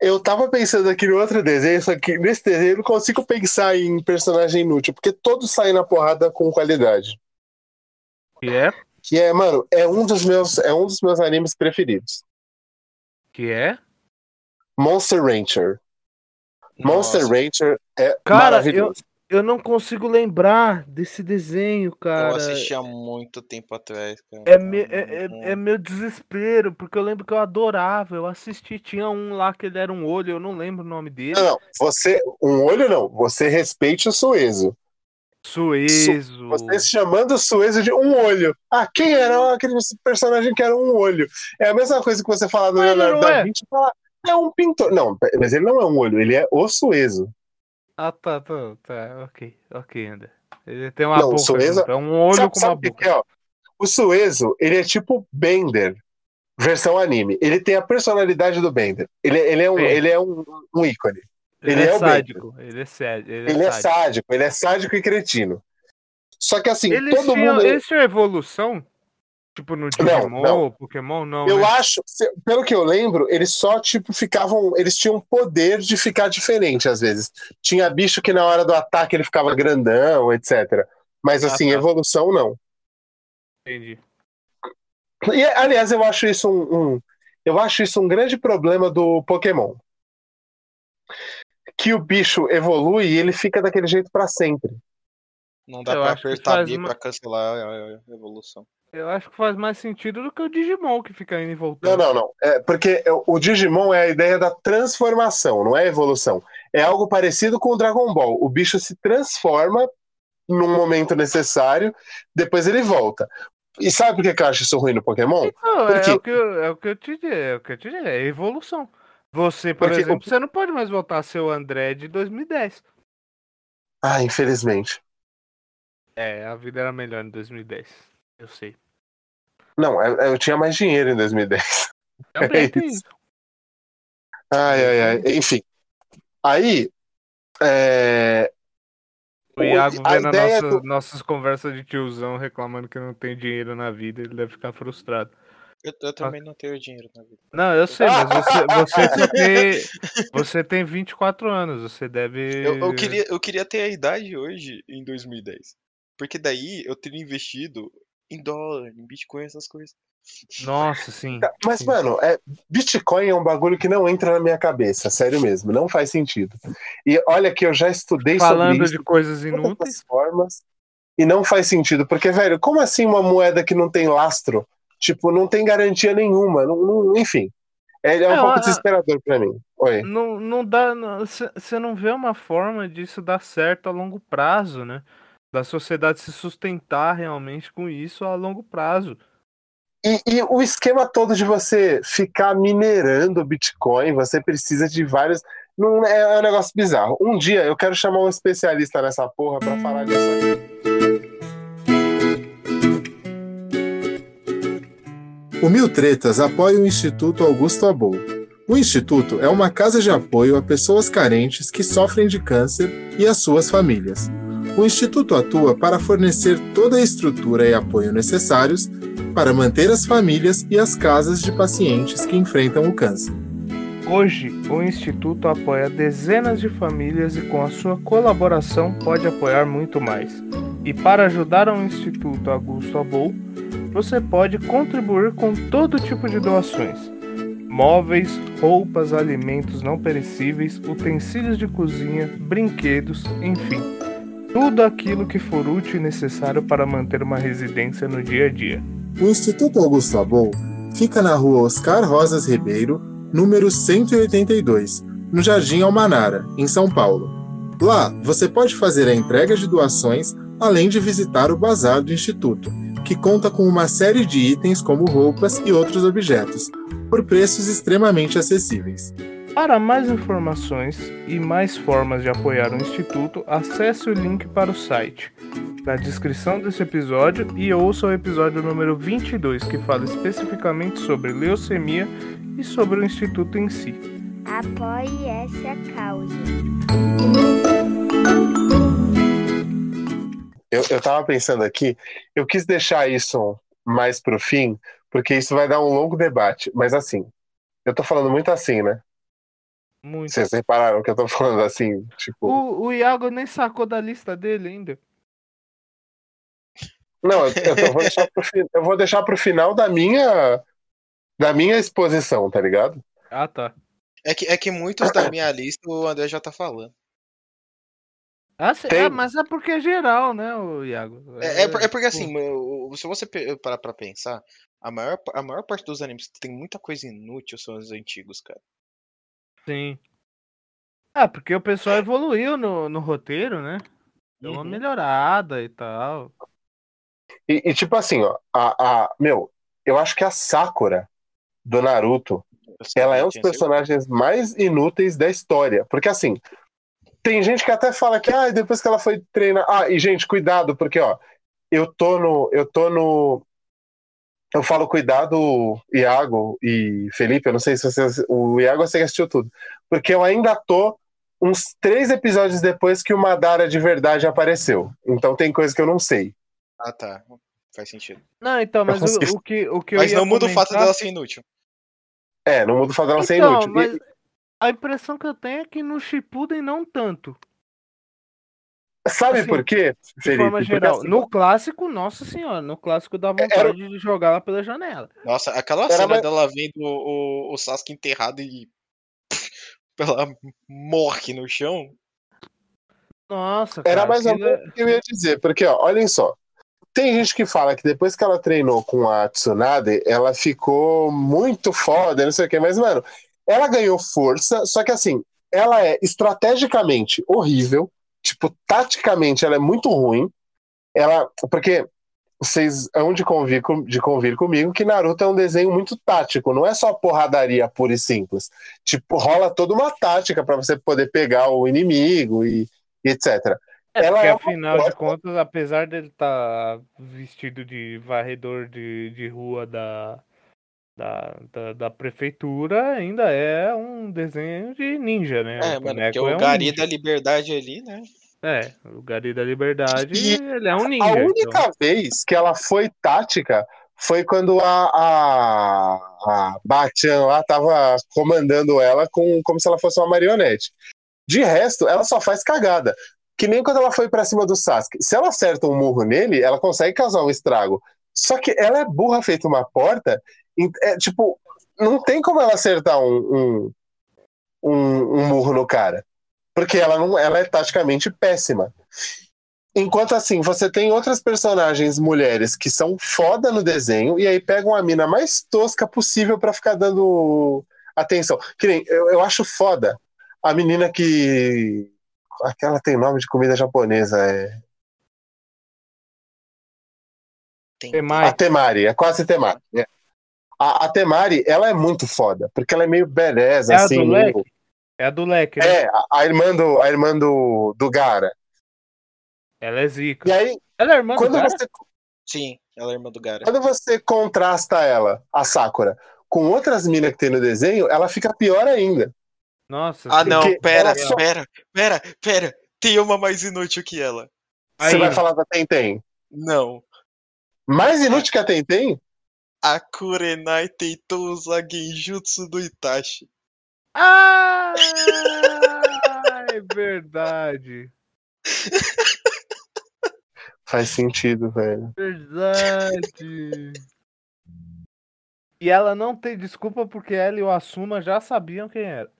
Eu tava pensando aqui no outro desenho, só que nesse desenho eu não consigo pensar em personagem inútil, porque todos saem na porrada com qualidade. Que é? Que é, mano, é um dos meus, é um dos meus animes preferidos. Que é? Monster Rancher. Monster Nossa, Rancher é Cara, maravilhoso. Eu não consigo lembrar desse desenho, Eu cara. assisti há muito tempo atrás, cara. É, me- é, é, é meu desespero, porque eu lembro que eu adorava, eu assisti, tinha um lá que ele era um olho, eu não lembro o nome dele. Não, não, você, um olho não, você respeite o Suezo. Suezo. Você chamando o Suezo de um olho. Ah, quem era aquele personagem que era um olho? É a mesma coisa que você falar do Leonardo da é. Vinci e falar, é um pintor. Não, mas ele não é um olho, ele é o Suezo. Ah, tá, tá, tá, ok, ok, André. Ele tem uma Não, boca, Suezo- é um olho sabe com uma boca. que é, ó? O Suezo, ele é tipo Bender, versão anime. Ele tem a personalidade do Bender. Ele, ele é, um, Sim. ele é um, um ícone. Ele, ele é, é sádico, ele é sádico. Ele é Ele é sádico. sádico, ele é sádico e cretino. Só que assim, Eles, todo tinham, mundo. eles tinham evolução? Tipo no Digimon não. ou Pokémon? Não, Eu né? acho, pelo que eu lembro, eles só, tipo, ficavam. Eles tinham poder de ficar diferente às vezes. Tinha bicho que na hora do ataque ele ficava grandão, etc. Mas Ah, assim, tá. evolução não. Entendi. E, aliás, eu acho isso um, um- eu acho isso um grande problema do Pokémon. Que o bicho evolui e ele fica daquele jeito pra sempre. Não dá Eu pra apertar B uma- pra cancelar a evolução. Eu acho que faz mais sentido do que o Digimon que fica indo e Não, voltando. não, não. É, porque o Digimon é a ideia da transformação, não é evolução. É algo parecido com o Dragon Ball. O bicho se transforma num momento necessário, depois ele volta. E sabe por que eu acho isso ruim no Pokémon? Não, é, quê? o que eu, é o que eu te digo, é o que eu te digo, é evolução. Você, por Porque o- exemplo, você não pode mais voltar a ser o André de 2010. Ah, infelizmente. É, a vida era melhor em 2010. Eu sei. Não, eu, eu tinha mais dinheiro em 2010. Também É isso. isso. Ai, ai, ai. Enfim. Aí. é, O Iago a vendo nossa, do- nossas conversas de tiozão reclamando que não tem dinheiro na vida, ele deve ficar frustrado. Eu, eu também não tenho dinheiro na vida. Não, eu sei, mas você, você tem. Você tem 24 anos, você deve. Eu, eu queria, eu queria ter a idade hoje em 2010. Porque daí eu teria investido em dólar, em Bitcoin, essas coisas. Nossa, sim. Mas, sim. mano, é, Bitcoin é um bagulho que não entra na minha cabeça, sério mesmo, não faz sentido. E olha que eu já estudei Falando sobre isso de coisas inúteis. as formas e não faz sentido, porque, velho, como assim uma moeda que não tem lastro? Tipo, não tem garantia nenhuma, não, não- enfim. É, é um É, pouco a- desesperador pra mim. Oi. Não, não dá. Você não vê uma forma disso dar certo a longo prazo, né? Da sociedade se sustentar realmente com isso a longo prazo. E, e, o esquema todo de você ficar minerando Bitcoin, você precisa de vários. Não é, é um negócio bizarro. Um dia eu quero chamar um especialista nessa porra para falar disso aqui. O Mil Tretas apoia o Instituto Augusto Abou. O Instituto é uma casa de apoio a pessoas carentes que sofrem de câncer e as suas famílias. O Instituto atua para fornecer toda a estrutura e apoio necessários para manter as famílias e as casas de pacientes que enfrentam o câncer. Hoje, o Instituto apoia dezenas de famílias e, com a sua colaboração, pode apoiar muito mais. E para ajudar o Instituto Augusto Abou, você pode contribuir com todo tipo de doações: móveis, roupas, alimentos não perecíveis, utensílios de cozinha, brinquedos, enfim, tudo aquilo que for útil e necessário para manter uma residência no dia a dia. O Instituto Augusto Abou fica na rua Oscar Rosas Ribeiro, número 182, no Jardim Almanara, em São Paulo. Lá, você pode fazer a entrega de doações, além de visitar o bazar do Instituto, que conta com uma série de itens como roupas e outros objetos, por preços extremamente acessíveis. Para mais informações e mais formas de apoiar o Instituto, acesse o link para o site na descrição desse episódio e ouça o episódio número 22, que fala especificamente sobre leucemia e sobre o Instituto em si. Apoie essa causa. Eu, eu tava pensando aqui, eu quis deixar isso mais pro fim, porque isso vai dar um longo debate. Mas assim, eu tô falando muito assim, né? Muito. Vocês repararam que eu tô falando assim, tipo. O, o Iago nem sacou da lista dele ainda. Não, eu, eu, vou deixar pro, eu vou deixar pro final da minha da minha exposição, tá ligado? Ah, tá. É que, é que muitos da minha lista o André já tá falando. Ah, cê- Tem- ah, mas é porque é geral, né, o Iago? É, é é porque tipo, assim, o- o- se você parar pra pensar, a maior, a maior parte dos animes que tem muita coisa inútil são os antigos, cara. Sim. Ah, porque o pessoal evoluiu no, no roteiro, né? Deu uma Uhum. melhorada e tal. E, e, tipo assim, ó, a, a meu, eu acho que a Sakura do Naruto, ela é um dos certeza. personagens mais inúteis da história, porque assim, tem gente que até fala que ah, depois que ela foi treinar, ah, e gente, cuidado, porque ó, eu tô no eu tô no eu falo cuidado, Iago e Felipe, eu não sei se vocês. O Iago você que assistiu tudo. Porque eu ainda tô uns três episódios depois que o Madara de verdade apareceu. Então tem coisa que eu não sei. Ah, tá. Faz sentido. Não, então, mas consegui- o, o que, o que eu Mas não muda o fato comentar- dela ser inútil. É, não muda o fato dela ser Então, inútil. E- mas a impressão que eu tenho é que no Shippuden não tanto. Sabe assim, por quê, De Felipe? forma Porque, geral. assim, No clássico, nossa senhora, no clássico dá vontade Era- de jogar lá pela janela. Nossa, aquela Era cena mais- dela vendo o, o, Sasuke enterrado e. ela morre no chão. Nossa, Era cara, mais ou é- menos o que eu ia dizer, porque, ó, olhem só. Tem gente que fala que depois que ela treinou com a Tsunade, ela ficou muito foda, não sei o quê, mas, mano, ela ganhou força, só que assim, ela é estrategicamente horrível, tipo, taticamente ela é muito ruim. Ela. Porque vocês hão de convir, de convir comigo que Naruto é um desenho muito tático, não é só porradaria pura e simples. Tipo, rola toda uma tática pra você poder pegar o inimigo e, e etc. É, ela porque é afinal de contas, apesar dele estar vestido de varredor de, de rua da, da, da, da prefeitura, ainda é um desenho de ninja, né? É, O mano, porque é o um Gari ninja. da Liberdade ali, né? É, o Gari da Liberdade, E ele é um ninja. A então. única vez que ela foi tática foi quando a, a, a Bachan lá tava comandando ela com, como se ela fosse uma marionete. De resto, ela só faz cagada. Que nem quando ela foi pra cima do Sasuke. Se ela acerta um murro nele, ela consegue causar um estrago. Só que ela é burra feita uma porta. É, tipo, não tem como ela acertar um, um, um, um murro no cara. Porque ela, não, ela é taticamente péssima. Enquanto assim, você tem outras personagens mulheres que são foda no desenho e aí pegam a mina mais tosca possível pra ficar dando atenção. Que nem, eu, eu acho foda a menina que. Aquela tem nome de comida japonesa, é. Tem- Temari. A Temari, é quase Temari. né? A, a Temari, ela é muito foda, porque ela é meio beleza, É a assim. do meio- leque? É a do leque, né? É, a, a irmã, do, a irmã do, do Gara. Ela é zica. E aí, Ela é irmã do quando cara? você, Sim, ela é irmã do Gara. quando você contrasta ela, a Sakura, com outras minas que tem no desenho, ela fica pior ainda. Nossa. Ah, não, pera, só- pera, pera, pera. Tem uma mais inútil que ela. Você Aí. vai falar da Tenten. Não. Mais inútil que a Tenten? A Kurenai tentou usar Genjutsu do Itachi. Ah, é verdade. Faz sentido, velho. Verdade. E ela não tem desculpa porque ela e o Asuma já sabiam quem era.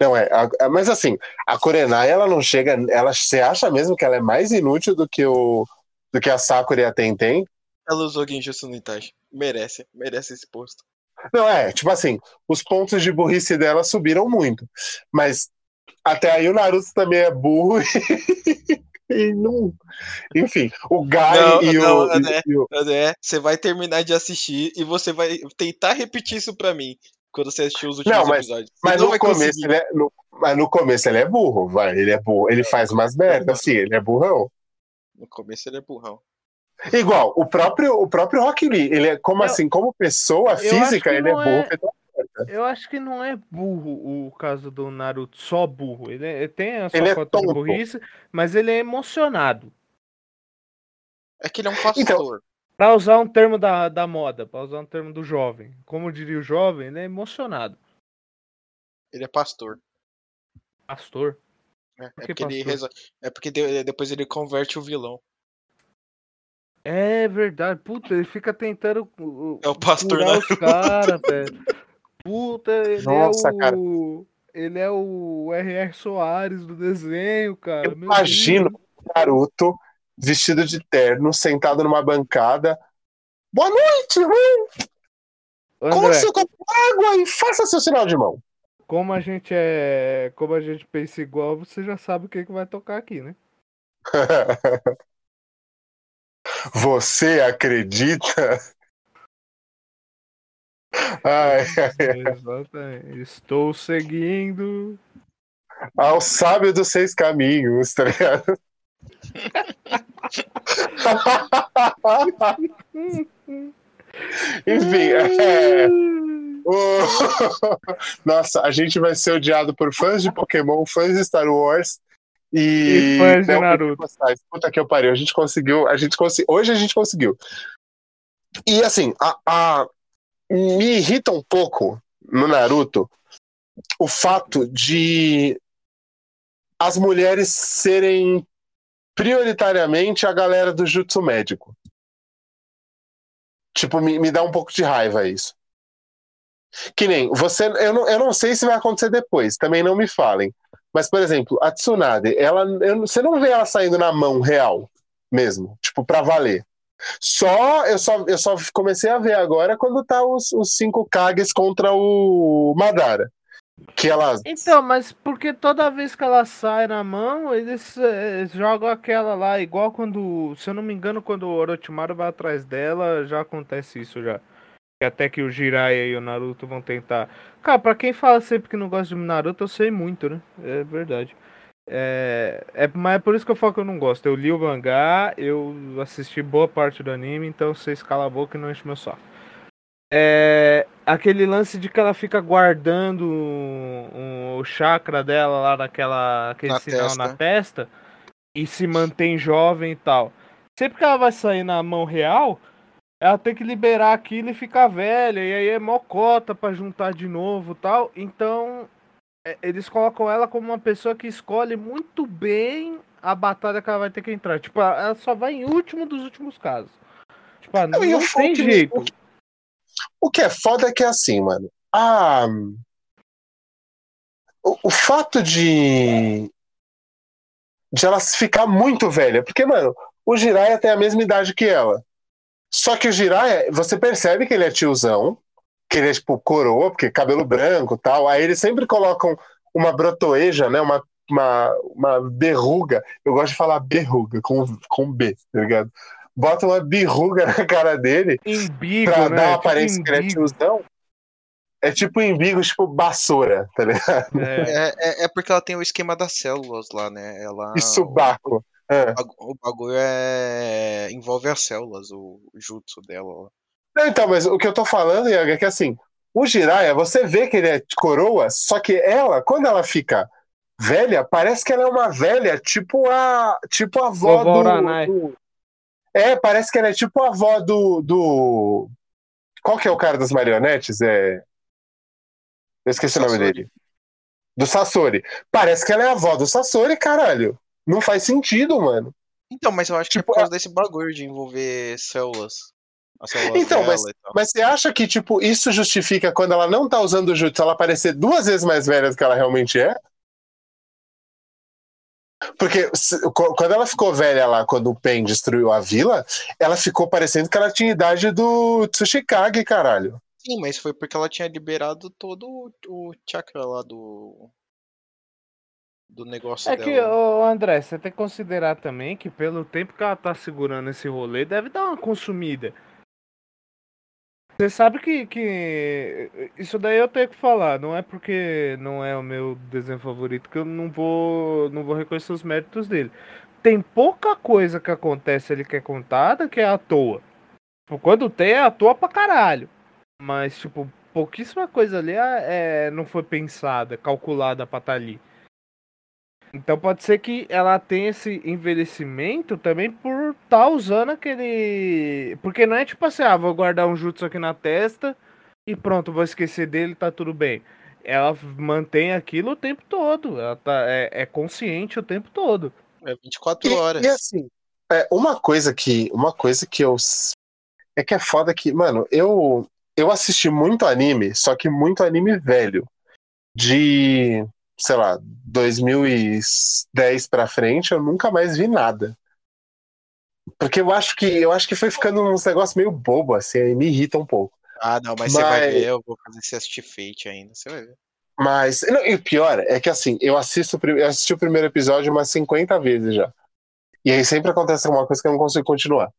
Não, é. a- a- mas assim, a Kurenai, ela não chega. Ela, você acha mesmo que ela é mais inútil do que, o, do que a Sakura e a Tenten? Ela usou Genjutsu no Itachi. Merece, merece esse posto. Não, é, tipo assim, os pontos de burrice dela subiram muito. Mas até aí o Naruto também é burro e, e não. Enfim, o Gai Não, e, não, o, André. e o- André, você vai terminar de assistir e você vai tentar repetir isso pra mim quando você assistir os últimos Não, mas- episódios. Você Mas no começo, conseguir. ele é, no, mas no começo ele é burro, vai. Ele é burro. Ele faz umas merdas, sim, ele é burrão. No começo ele é burrão. Igual, o próprio, o próprio Rock Lee, ele é como Eu- assim, como pessoa física, ele é burro. é- uma Eu acho que não é burro o caso do Naruto, só burro. Ele, é- ele tem a sua Ele é de burrice, mas ele é emocionado. É que ele é um pastor. Então- Pra usar um termo da, da moda, pra usar um termo do jovem. Como diria o jovem, ele é emocionado. Ele é pastor. Pastor. É, Por é que porque, ele resol- é porque de- depois ele converte o vilão. É verdade. Puta, ele fica tentando É o pastor curar os Naruto. caras, velho. Puta, ele Nossa, é o. cara. Ele é o R.R. Soares do desenho, cara. Eu Meu imagino Deus. o Naruto vestido de terno, sentado numa bancada. Boa noite, André, seu copo d'água e faça seu sinal de mão. Como a gente é. Como a gente pensa igual, você já sabe o que, que vai tocar aqui, né? Você acredita? Ai, Exatamente. Estou seguindo. ao sábio dos seis caminhos, tá ligado? Enfim, é, Nossa, a gente vai ser odiado por fãs de Pokémon, fãs de Star Wars e, E fãs de Naruto. Puta que eu pariu, a gente conseguiu, a gente consegui, hoje a gente conseguiu. E assim, a, a- me irrita um pouco no Naruto o fato de as mulheres serem prioritariamente a galera do jutsu médico. Tipo, me, me dá um pouco de raiva isso. Que nem, você, eu não, eu não sei se vai acontecer depois, também não me falem. Mas, por exemplo, a Tsunade, ela, eu você não vê ela saindo na mão real mesmo, tipo, pra valer. Só eu, só, eu só comecei a ver agora quando tá os, os cinco Kages contra o Madara. Que ela. Então, mas porque toda vez que ela sai na mão, eles eh, jogam aquela lá, igual quando, se eu não me engano, quando o Orochimaru vai atrás dela, já acontece isso já. Até que o Jiraiya e o Naruto vão tentar. Cara, pra quem fala sempre que não gosta de Naruto, eu sei muito, né? É verdade. É, é, mas é por isso que eu falo que eu não gosto. Eu li o mangá, eu assisti boa parte do anime, então vocês cala a boca e não enche meu saco. É, aquele lance de que ela fica guardando um- o chakra dela lá naquela aquele Na sinal testa. na testa e se mantém jovem e tal. Sempre que ela vai sair na mão real, ela tem que liberar aquilo e ficar velha, e aí é mocota pra juntar de novo e tal. Então, é, eles colocam ela como uma pessoa que escolhe muito bem a batalha que ela vai ter que entrar. Tipo, ela só vai em último dos últimos casos. Tipo, ah, não, Não, e o tem foco- jeito. O que é foda é que é assim, mano. Ah, o, o fato de. de ela ficar muito velha. Porque, mano, o Jiraiya tem a mesma idade que ela. Só que o Jiraiya, você percebe que ele é tiozão, que ele é tipo coroa, porque cabelo branco tal. Aí eles sempre colocam uma brotoeja, né? Uma, uma, uma berruga. Eu gosto de falar berruga com, com B, tá ligado? Bota uma berruga na cara dele Embigo, pra né? dar uma Tipo aparência que ele é tiozão. É tipo embigo, tipo vassoura, tá ligado? É. É, é, é porque ela tem o esquema das células lá, né? Ela, E subaco. É. O, bagu- o bagulho é. envolve as células, o, jutsu dela. Não, então, mas o que eu tô falando, Yaga, é que assim, o Jiraiya, você vê que ele é coroa, só que ela, quando ela fica velha, parece que ela é uma velha, tipo a, tipo a avó do, do- É, parece que ela é tipo a avó do, do... Qual que é o cara das marionetes? É... Eu esqueci o nome dele. Do Sasori. Parece que ela é a avó do Sasori, caralho. Não faz sentido, mano. Então, mas eu acho que é Tipo, por causa desse bagulho de envolver células. As células Então, mas-. Mas você acha que, tipo, isso justifica quando ela não tá usando o jutsu ela parecer duas vezes mais velha do que ela realmente é? Porque se- quando ela ficou velha lá, quando o Pen destruiu a vila, ela ficou parecendo que ela tinha idade do Tsushikage, caralho. Sim, mas foi porque ela tinha liberado todo o chakra lá do. Do negócio É dela. que, ô André, você tem que considerar também que pelo tempo que ela tá segurando esse rolê, deve dar uma consumida. Você sabe que, que isso daí eu tenho que falar, não é porque não é o meu desenho favorito que eu não vou não vou reconhecer os méritos dele. Tem pouca coisa que acontece ali que é contada que é à toa. Tipo, quando tem é à toa pra caralho. Mas tipo, pouquíssima coisa ali é, é- não foi pensada, calculada pra estar ali. Então pode ser que ela tenha esse envelhecimento também por estar usando aquele. Porque não é tipo assim, ah, vou guardar um jutsu aqui na testa e pronto, vou esquecer dele, tá tudo bem. Ela mantém aquilo o tempo todo. Ela tá, é, é consciente o tempo todo. É 24 E, horas. e assim, é, uma coisa que uma coisa que eu é que é foda que, mano, eu eu assisti muito anime, só que muito anime velho de, sei lá, 2010 pra frente, eu nunca mais vi nada. Porque eu acho que eu acho que foi ficando uns negócios meio bobo assim, aí me irrita um pouco. Ah, não, mas, você vai Mas- ver, eu vou fazer você assistir Fate ainda. Você vai ver. Mas não, e o pior é que assim, eu assisto eu assisti o primeiro episódio umas 50 vezes já. E aí sempre acontece alguma coisa que eu não consigo continuar.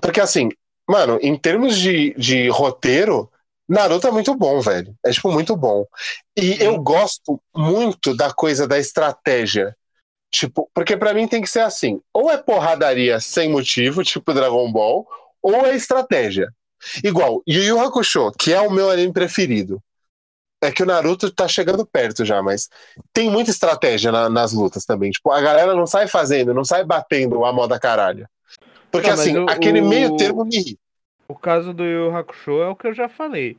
Porque assim, mano, em termos de, de roteiro, Naruto é muito bom, velho. É tipo muito bom. E eu gosto muito da coisa da estratégia. Tipo, porque pra mim tem que ser assim, ou é porradaria sem motivo, tipo Dragon Ball, ou é estratégia. Igual Yu Yu Hakusho, que é o meu anime preferido. É que o Naruto tá chegando perto já, mas tem muita estratégia na- nas lutas também. Tipo, a galera não sai fazendo, não sai batendo a moda caralho. Porque Não, assim, o- aquele o- meio termo me irrita. O caso do Yu Hakusho é o que eu já falei.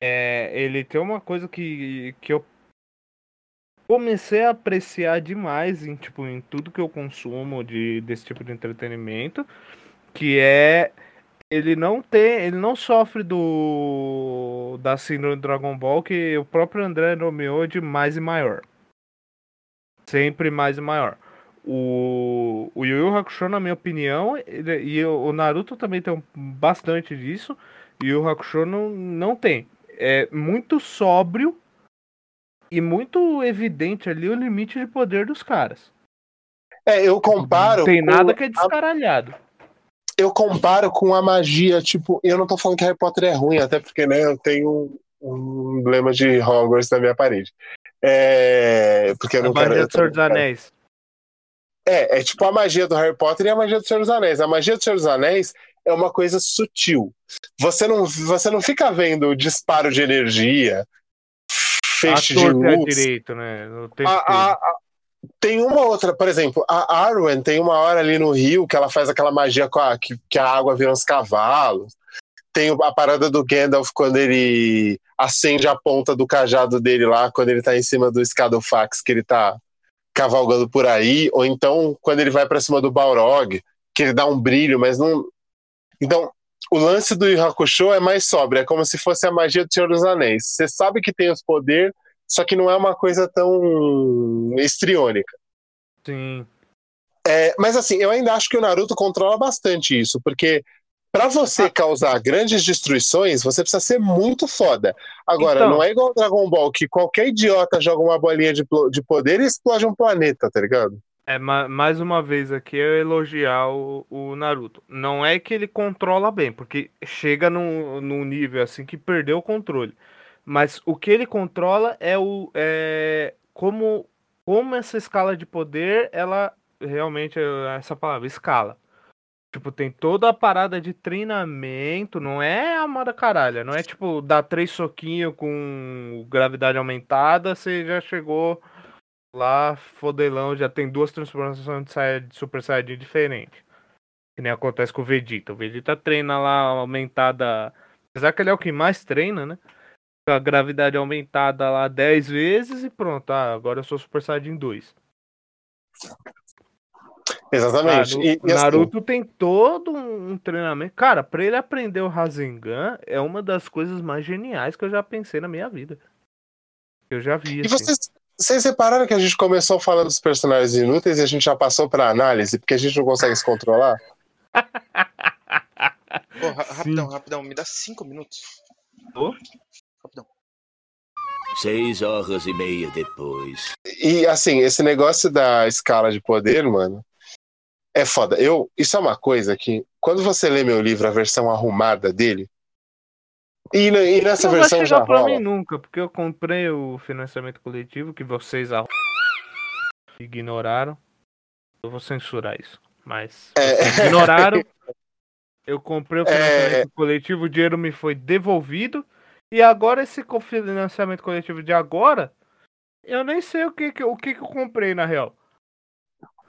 É, ele tem uma coisa que, que eu comecei a apreciar demais em, tipo, em tudo que eu consumo de, desse tipo de entretenimento, que é ele não tem, ele não sofre do da síndrome do Dragon Ball que o próprio André nomeou de mais e maior. Sempre mais e maior. O, o Yu Yu Hakusho, na minha opinião, ele- e o Naruto também tem bastante disso, e o Hakusho não, não tem. É muito sóbrio e muito evidente ali o limite de poder dos caras. É, eu comparo. não tem com nada que é a- descaralhado. eu comparo com a magia, tipo, eu não tô falando que Harry Potter é ruim, até porque, né, eu tenho um emblema de Hogwarts na minha parede. É, porque eu A não quero. magia dos Anéis. É, é tipo a magia do Harry Potter e a magia do Senhor dos Anéis. A magia do Senhor dos Anéis é uma coisa sutil. Você não, você não fica vendo disparo de energia, feixe de torta é luz. direito, né? A- a- a- tem uma outra, por exemplo, a Arwen tem uma hora ali no rio que ela faz aquela magia com a, que, que a água vira uns cavalos. Tem a parada do Gandalf quando ele acende a ponta do cajado dele lá, quando ele tá em cima do Scadofax, que ele tá cavalgando por aí, ou então quando ele vai pra cima do Balrog, que ele dá um brilho, mas não. Então, o lance do Yu Hakusho é mais sóbrio, é como se fosse a magia do Senhor dos Anéis. Você sabe que tem os poderes, só que não é uma coisa tão estriônica. Sim. É, mas assim, eu ainda acho que o Naruto controla bastante isso, porque Pra você causar grandes destruições, você precisa ser muito foda. Agora, Então. não é igual Dragon Ball, que qualquer idiota joga uma bolinha de, de poder e explode um planeta, tá ligado? É, ma- mais uma vez aqui eu elogiar o, o Naruto. Não é que ele controla bem, porque chega num, num nível assim que perdeu o controle. Mas o que ele controla é o é, como, como essa escala de poder, ela realmente é essa palavra, escala. Tipo, tem toda a parada de treinamento, não é a moda caralha, não é tipo dar três soquinhos com gravidade aumentada, você já chegou lá, fodelão, já tem duas transformações de, Saiyajin- de Super Saiyajin diferentes. Que nem acontece com o Vegeta. O Vegeta treina lá aumentada. Apesar que ele é o que mais treina, né? A gravidade aumentada lá 10 vezes e pronto. Ah, agora eu sou Super Saiyajin 2. Exatamente. No- E- e assim, Naruto tem todo um treinamento. Cara, pra ele aprender o Rasengan é uma das coisas mais geniais que eu já pensei na minha vida. Eu já vi. E assim. vocês, vocês repararam que a gente começou falando dos personagens inúteis e a gente já passou pra análise, porque a gente não consegue se controlar? Pô, ra- Sim. rapidão, rapidão, me dá cinco minutos. Ô? Rapidão. Seis horas e meia depois. E assim, esse negócio da escala de poder, mano, é foda. Eu, isso é uma coisa que, quando você lê meu livro, a versão arrumada dele, e, e nessa não vai versão chegar já pra rola. mim nunca, porque eu comprei o financiamento coletivo que vocês arru- ignoraram. Eu vou censurar isso. Mas É. ignoraram. Eu comprei o É. financiamento coletivo, o dinheiro me foi devolvido. E agora esse financiamento coletivo de agora, eu nem sei o que, que- o que, que eu comprei na real.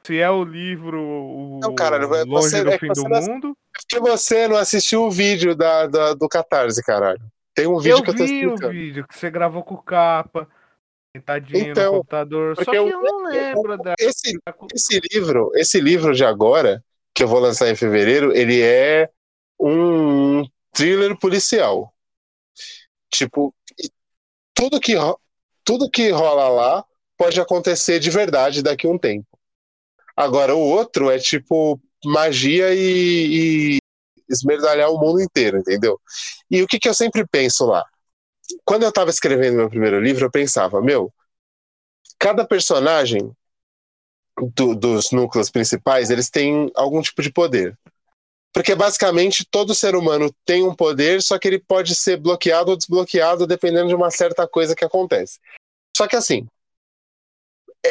Se é o livro o Não, cara, Longe você- do é Fim do não- Mundo. Porque você não assistiu o vídeo da, da- do Catarse, caralho. Tem um vídeo eu que eu tô vi o explicando. vídeo que você gravou com capa, sentadinho Então, no computador. Só que eu, eu- não lembro da. Esse, esse livro, esse livro de agora, que eu vou lançar em fevereiro, ele é um thriller policial. Tipo, tudo que, tudo que rola lá pode acontecer de verdade daqui a um tempo. Agora, o outro é tipo magia e, e esmerdalhar o mundo inteiro, entendeu? E o que, que eu sempre penso lá? Quando eu tava escrevendo meu primeiro livro, eu pensava, meu, cada personagem do- dos núcleos principais, eles têm algum tipo de poder. Porque basicamente todo ser humano tem um poder, só que ele pode ser bloqueado ou desbloqueado dependendo de uma certa coisa que acontece. Só que assim,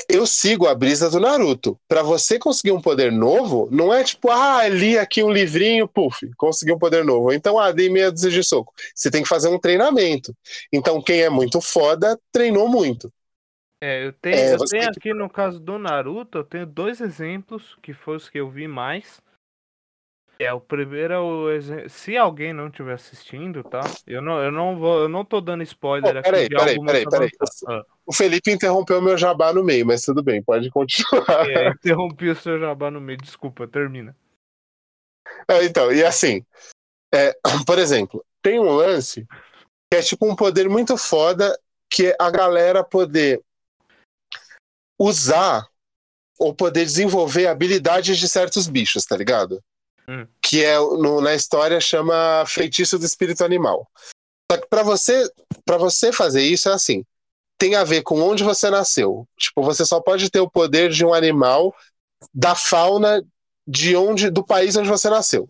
eu sigo a brisa do Naruto. Pra você conseguir um poder novo, não é tipo, ah, li aqui um livrinho, puf, consegui um poder novo. Então, ah, dei meia dúzia de soco. Você tem que fazer um treinamento. Então, quem é muito foda, treinou muito. É, eu tenho, É, eu tenho aqui no caso do Naruto, eu tenho dois exemplos que foram os que eu vi mais. É, o primeiro é o se alguém não estiver assistindo, tá? Eu não, eu não vou, eu não tô dando spoiler Oh, aqui peraí, de peraí, peraí, peraí. avançado. O Felipe interrompeu meu jabá no meio, mas tudo bem, pode continuar. É, interrompi o seu jabá no meio, desculpa, termina. É, então, e assim, é, por exemplo, tem um lance que é tipo um poder muito foda que é a galera poder usar ou poder desenvolver habilidades de certos bichos, tá ligado? Hum. Que é no- na história chama feitiço do espírito animal. Só que para você para você fazer isso é assim, tem a ver com onde você nasceu. Tipo, você só pode ter o poder de um animal da fauna de onde do país onde você nasceu.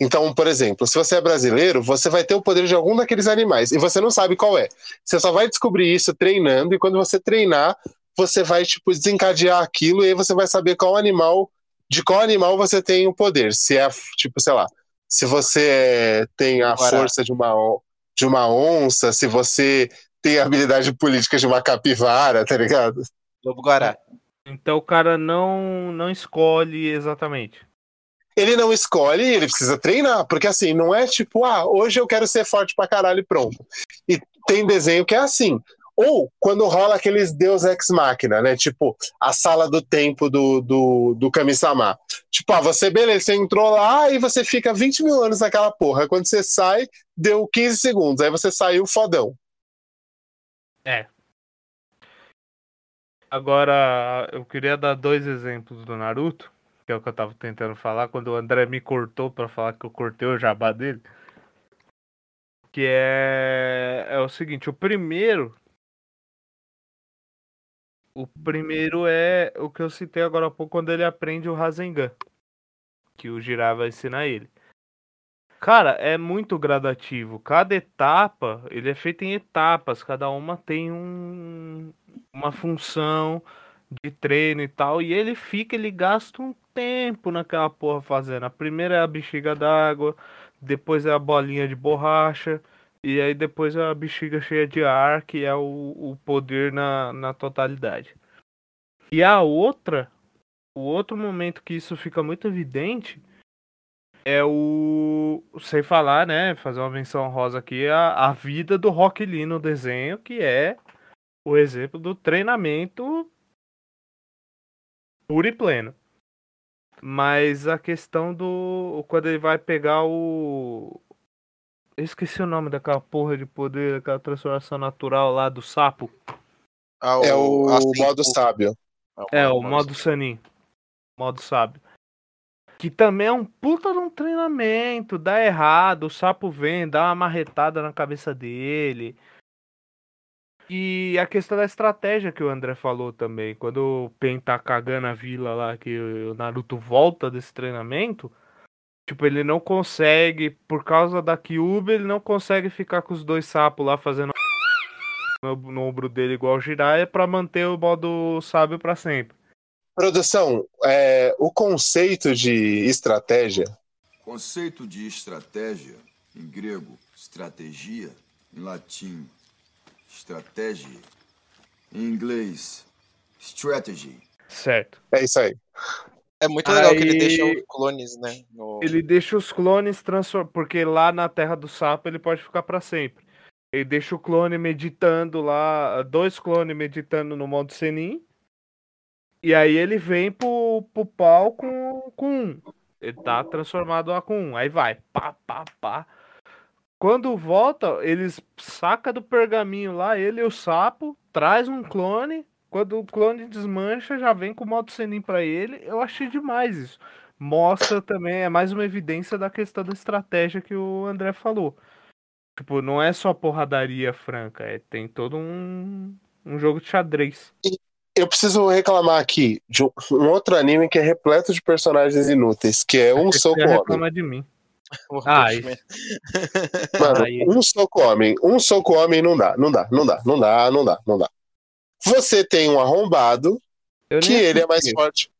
Então, por exemplo, se você é brasileiro, você vai ter o poder de algum daqueles animais e você não sabe qual é. Você só vai descobrir isso treinando e quando você treinar, você vai tipo desencadear aquilo e aí você vai saber qual animal de qual animal você tem o poder. Se é tipo, sei lá, se você tem a Guará. força de uma de uma onça, se você tem a habilidade política de uma capivara, tá ligado? Lobo Guará. Então o cara não não escolhe exatamente. ele não escolhe, ele precisa treinar, porque assim, não é tipo, ah, hoje eu quero ser forte pra caralho e pronto. E tem desenho que é assim. Ou quando rola aqueles Deus Ex Machina, né? Tipo, a sala do tempo do, do, do Kami-sama. Tipo, ah, você, beleza, você entrou lá e você fica 20 mil anos naquela porra. Quando você sai, deu 15 segundos. Aí você saiu fodão. Agora, eu queria dar dois exemplos do Naruto. que é o que eu tava tentando falar, quando o André me cortou pra falar que eu cortei o jabá dele. Que é, é o seguinte, o primeiro. O primeiro é o que eu citei agora há pouco, quando ele aprende o Rasengan. Que o Jiraiya vai ensinar ele. Cara, é muito gradativo. Cada etapa, ele é feito em etapas. Cada uma tem um, uma função de treino e tal. E ele fica, ele gasta um tempo naquela porra fazendo. A primeira é a bexiga d'água, depois é a bolinha de borracha. E aí depois a bexiga cheia de ar, que é o, o poder na, na totalidade. E a outra, o outro momento que isso fica muito evidente é o. Sem falar, né? Fazer uma menção rosa aqui, a, a vida do Rock Lee no desenho, que é o exemplo do treinamento puro e pleno. Mas a questão do. Quando ele vai pegar o. Eu esqueci o nome daquela porra de poder, aquela transformação natural lá do sapo. Ah, É o, assim, modo sábio. É, o modo Sanin. Modo sábio. Que também é um puta de um treinamento. Dá errado, o sapo vem, dá uma marretada na cabeça dele. E a questão da estratégia que o André falou também. Quando o Pen tá cagando a vila lá, que o Naruto volta desse treinamento. Tipo, ele não consegue, por causa da Kyuubi, ele não consegue ficar com os dois sapos lá fazendo no, no ombro dele igual o Jiraiya pra manter o modo sábio pra sempre. Produção, é, o conceito de estratégia. Conceito de estratégia, em grego, estratégia, em latim, estratégia, em inglês, strategy. Certo. É isso aí. É muito legal que ele Aí- deixa os clones, né? no- Ele deixa os clones transformar. Porque lá na Terra do Sapo ele pode ficar pra sempre. Ele deixa o clone meditando lá. Dois clones meditando no modo Senin. E aí ele vem pro, pro pau com, com um. Ele tá transformado lá com um. Aí vai. Pá, pá, pá. Quando volta, eles saca do pergaminho lá, ele e o sapo, traz um clone. Quando o clone desmancha, já vem com o modo Senin pra ele. Eu achei demais isso mostra também, é mais uma evidência da questão da estratégia que o André falou. Tipo, não é só porradaria franca, é, tem todo um, um jogo de xadrez. Eu preciso reclamar aqui de um, outro anime que é repleto de personagens inúteis, que é Um Soco Homem. reclamar de mim. Ah, Bushman. Mano, um soco homem, um soco homem não dá, não dá, não dá, não dá, não dá, não dá. Você tem um arrombado Eu que ele é mais assisti. forte.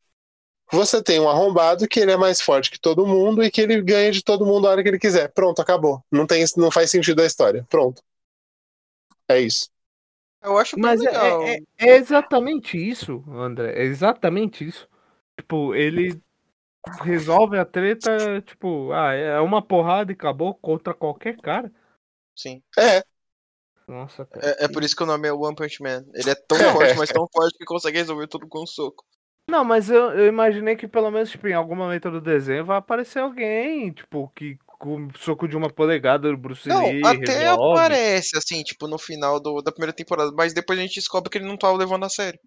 Você tem um arrombado que ele é mais forte que todo mundo e que ele ganha de todo mundo a hora que ele quiser. Pronto, acabou. Não tem, não faz sentido a história. Pronto. É isso. Eu acho Mas é, legal. é- é exatamente isso, André. É exatamente isso. Tipo, ele resolve a treta, tipo, ah, é uma porrada e acabou contra qualquer cara. Sim. É. Nossa, cara. É, é por isso que o nome é One Punch Man. Ele é tão forte, mas tão forte que consegue resolver tudo com um soco. Não, mas eu, eu imaginei que pelo menos, tipo, em algum momento do desenho vai aparecer alguém, tipo, que com soco de uma polegada do Bruce Não, Lee até resolve. aparece, assim, tipo, no final do- da primeira temporada, mas depois a gente descobre que ele não tava levando a sério.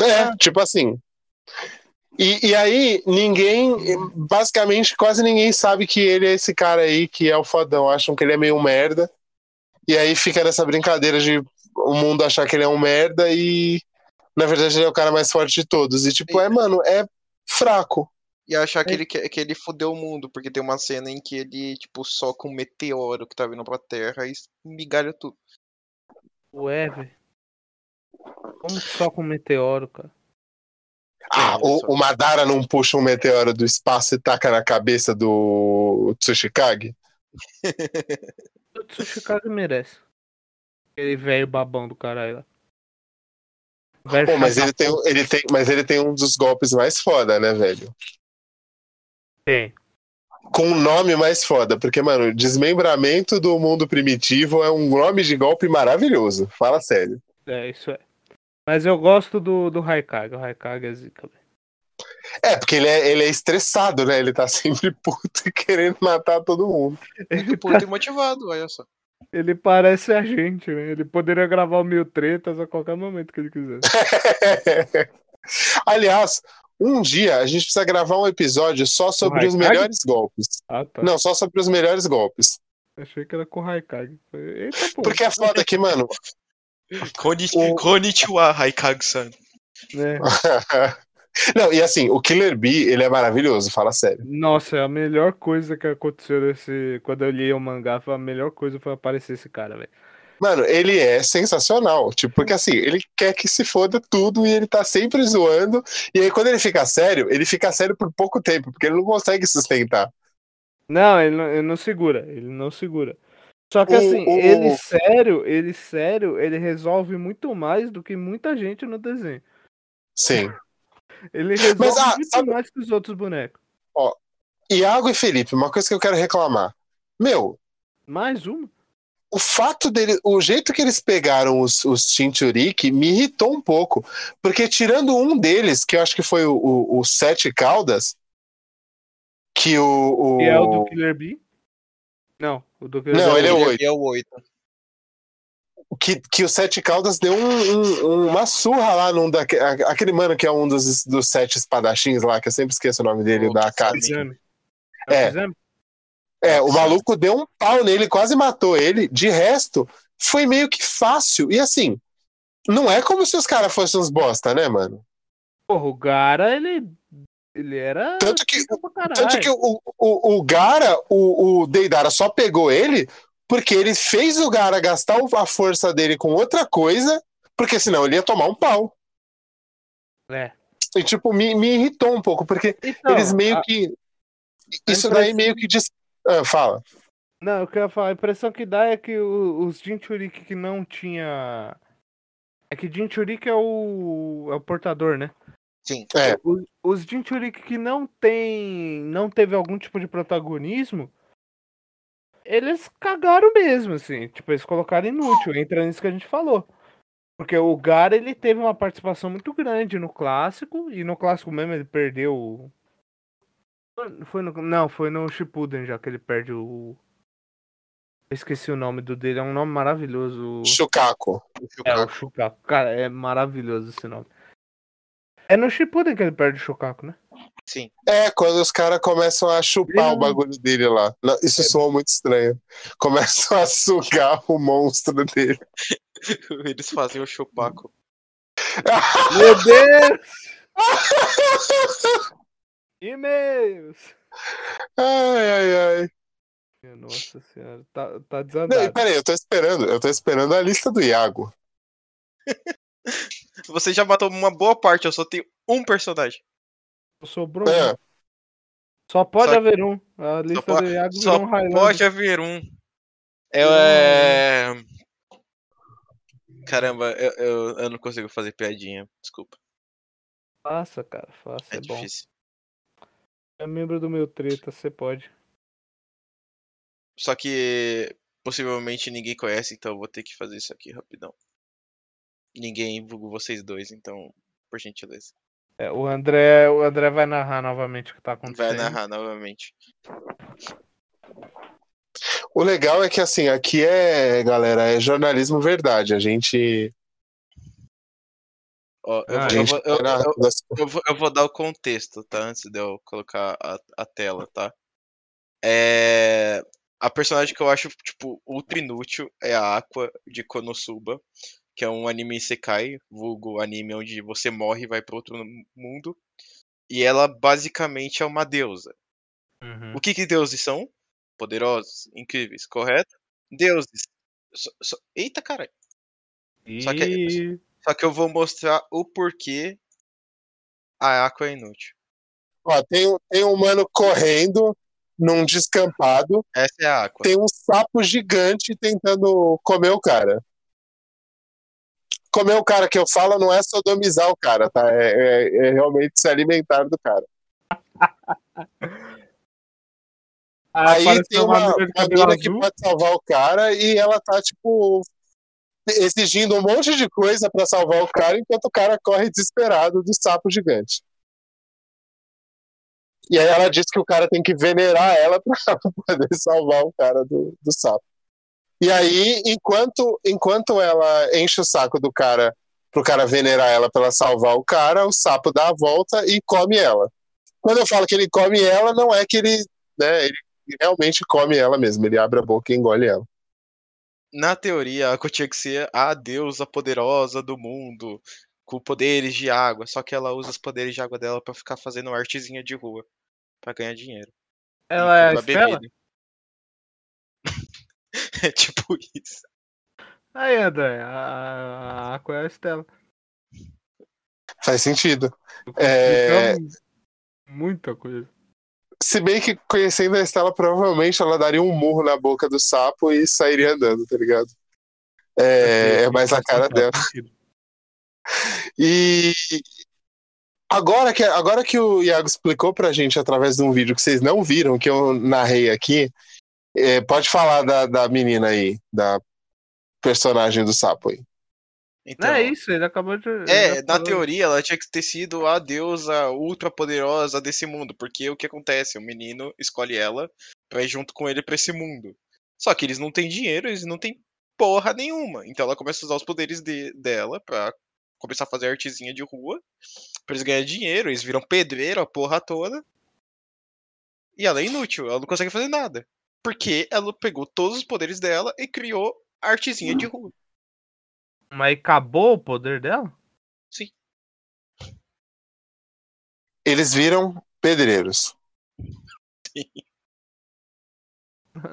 É, tipo assim. E, e aí, ninguém, basicamente, quase ninguém sabe que ele é esse cara aí que é o fodão. Acham que ele é meio merda. E aí fica nessa brincadeira de o mundo achar que ele é um merda e, na verdade, ele é o cara mais forte de todos. E, tipo, é, mano, é fraco. E achar que ele, que, ele fudeu o mundo, porque tem uma cena em que ele, tipo, soca um meteoro que tá vindo pra Terra e migalha tudo. Ué, velho. Como que só com meteoro, cara? Ah, o, o Madara não puxa um meteoro do espaço e taca na cabeça do Tsushikage? O Tsushikage merece. Aquele velho babão do caralho lá. Pô, mas ele tem, ele tem, mas ele tem um dos golpes mais foda, né, velho? Tem. Com um nome mais foda, porque, mano, desmembramento do mundo primitivo é um nome de golpe maravilhoso. Fala sério. É, isso é. Mas eu gosto do, do Raikage. O Raikage é zica, velho. É, porque ele é, ele é estressado, né? Ele tá sempre puto e querendo matar todo mundo. Muito puto e motivado, olha só. Ele parece a gente, né? Ele poderia gravar o Mil Tretas a qualquer momento que ele quiser. Aliás, Um dia a gente precisa gravar um episódio só sobre os melhores golpes. Ah, tá. Não, só sobre os melhores golpes. Achei que era com o pô. Porque é foda que, mano. O- Konnichiwa, Haikage-san. Não, e assim, o Killer Bee, ele é maravilhoso, fala sério. Nossa, é a melhor coisa que aconteceu nesse. Quando eu li o mangá, foi a melhor coisa foi aparecer esse cara, velho. Mano, ele é sensacional. Tipo, porque assim, ele quer que se foda tudo e ele tá sempre zoando. E aí, quando ele fica sério, ele fica sério por pouco tempo, porque ele não consegue sustentar. Não, ele não, ele não segura, ele não segura. Só que O- assim, o- ele sério, ele sério, ele resolve muito mais do que muita gente no desenho. Sim. Ele resolve ah, muito sabe- mais que os outros bonecos. Iago e Felipe, uma coisa que eu quero reclamar. Meu, Mais uma? o fato dele, o jeito que eles pegaram os, os Chinchuriki me irritou um pouco. Porque tirando um deles, que eu acho que foi o, o, o Sete Caldas, que o. o... Que é o do Killer Bee? Não, o do Killer Não, Bee ele é o oito. Ele é o 8. Que, que o Sete Caldas deu um- um- uma surra lá num daque, a- aquele mano que é um dos, dos sete espadachins lá, que eu sempre esqueço o nome dele, O da casa. É. Exame? É, o maluco deu um pau nele, quase matou ele. De resto, foi meio que fácil. E assim, não é como se os caras fossem uns bosta, né, mano? Porra, o Gara, ele. Ele era. Tanto que, tanto que o, o, o Gara, o, o Deidara só pegou ele porque ele fez o Gara gastar a força dele com outra coisa, porque senão ele ia tomar um pau. É. E, tipo, me, me irritou um pouco, porque Então, eles meio a- que. Isso daí impressão- meio que diz. Ah, fala. Não, o que eu ia falar, a impressão que dá é que os Jinchuriki que não tinha. É que Jinchuriki é o. é o portador, né? Sim. É. Os, os Jinchuriki que não tem. não teve algum tipo de protagonismo. Eles cagaram mesmo, assim. Tipo, eles colocaram inútil. Entra nisso que a gente falou. Porque o Gara, ele teve uma participação muito grande no clássico. E no clássico mesmo ele perdeu. o- Foi no, não, foi no Shippuden já que ele perde o. Eu esqueci o nome do dele, é um nome maravilhoso. Chucaco. É, o. Cara, é maravilhoso esse nome. É no Shippuden que ele perde o Shukaku, né? Sim. É, quando os caras começam a chupar o não- bagulho dele lá. Não, Isso soa muito estranho. Começam a sugar o monstro dele. Eles fazem o chupaco. Meu Deus! E-mails! Ai, ai, ai. Nossa senhora, tá, tá Não, desandado. peraí, eu tô esperando. Eu tô esperando a lista do Iago. Você já matou uma boa parte, eu só tenho um personagem. Sobrou É, um. Só pode Só- haver um. A lista po- do Iago Só um pode haver um. É... Caramba, eu, eu, eu não consigo fazer piadinha. Desculpa. Faça, cara, faça, É, é, bom. difícil. É membro do meu treta, você pode. Só que possivelmente ninguém conhece, então eu vou ter que fazer isso aqui rapidão. Ninguém, vulgo vocês dois, então, por gentileza. É, o André, o André vai narrar novamente o que tá Vai acontecendo. narrar novamente. O legal é que, assim, aqui é, galera, é jornalismo verdade. A gente. Ó, Ah, vou- vai eu vou, eu vou dar o contexto, tá? Antes de eu colocar a, a tela, tá? É... A personagem que eu acho, tipo, ultra inútil é a Aqua de Konosuba, que é um anime Isekai, vulgo anime onde você morre e vai para outro mundo. E ela basicamente é uma deusa. Uhum. O que que deuses são? Poderosos, incríveis, correto? Deuses. Só- só- Eita, caralho. Só que- E- Só que eu vou mostrar o porquê a Aqua é inútil. Ó, tem, um- tem um mano correndo num descampado. Essa é a Aqua. Tem um sapo gigante tentando comer o cara. Comer o cara que eu falo não é sodomizar o cara, tá? É, é- é realmente se alimentar do cara. Ah, Aí tem uma, uma mina que pode salvar o cara e ela tá, tipo, exigindo um monte de coisa pra salvar o cara, enquanto o cara corre desesperado do sapo gigante. E aí ela diz que o cara tem que venerar ela pra poder salvar o cara do, do sapo. E aí, enquanto, enquanto ela enche o saco do cara pro cara venerar ela pra ela salvar o cara, o sapo dá a volta e come ela. Quando eu falo que ele come ela, não é que ele, né, ele realmente come ela mesmo, ele abre a boca e engole ela. Na teoria, a tinha que ser a deusa poderosa do mundo, com poderes de água, só que ela usa os poderes de água dela pra ficar fazendo artezinha de rua, pra ganhar dinheiro. Ela é a bebida. é tipo isso. Aí, André, a, a Aqua é a Estela. Faz sentido. Eu É, explicar Muita coisa. Se bem que conhecendo a Estela, provavelmente ela daria um murro na boca do sapo e sairia andando, tá ligado? É, é mais a cara dela. E agora que, agora que o Iago explicou pra gente através de um vídeo que vocês não viram, que eu narrei aqui, é, pode falar da, da menina aí, da personagem do sapo aí. Então, Não é isso, ele acabou de. É, na falou. teoria ela tinha que ter sido a deusa ultra poderosa desse mundo, porque o que acontece? O menino escolhe ela pra ir junto com ele pra esse mundo. Só que eles não têm dinheiro, eles não têm porra nenhuma. Então ela começa a usar os poderes de- dela pra começar a fazer artezinha de rua, pra eles ganharem dinheiro, eles viram pedreiro a porra toda. E ela é inútil, ela não consegue fazer nada. Porque ela pegou todos os poderes dela e criou artezinha de rua. Mas acabou o poder dela? Sim. Eles viram pedreiros.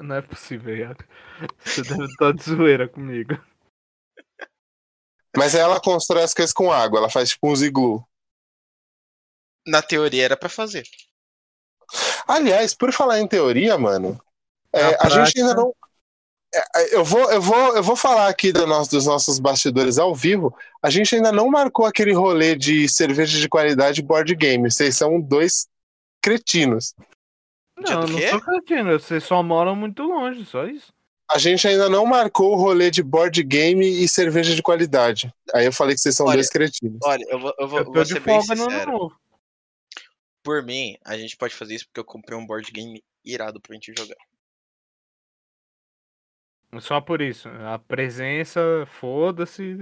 Não é possível, Iago. Você deve estar de zoeira comigo. Mas ela constrói as coisas com água, ela faz tipo uns iglu. Na teoria era pra fazer. Aliás, por falar em teoria, mano, é, a gente prática- ainda não. é, Eu vou, eu, vou, eu vou falar aqui do nosso- dos nossos bastidores ao vivo. A gente ainda não marcou aquele rolê de cerveja de qualidade board game. Vocês são dois cretinos. Não, não sou cretino, vocês só moram muito longe, só isso. A gente ainda não marcou o rolê de board game e cerveja de qualidade. Aí eu falei que vocês são Olha, dois cretinos. Olha, eu vou, eu vou, Eu vou de ser bem sincero. novo. Por mim, a gente pode fazer isso porque eu comprei um board game irado pra gente jogar. Só por isso. A presença, foda-se,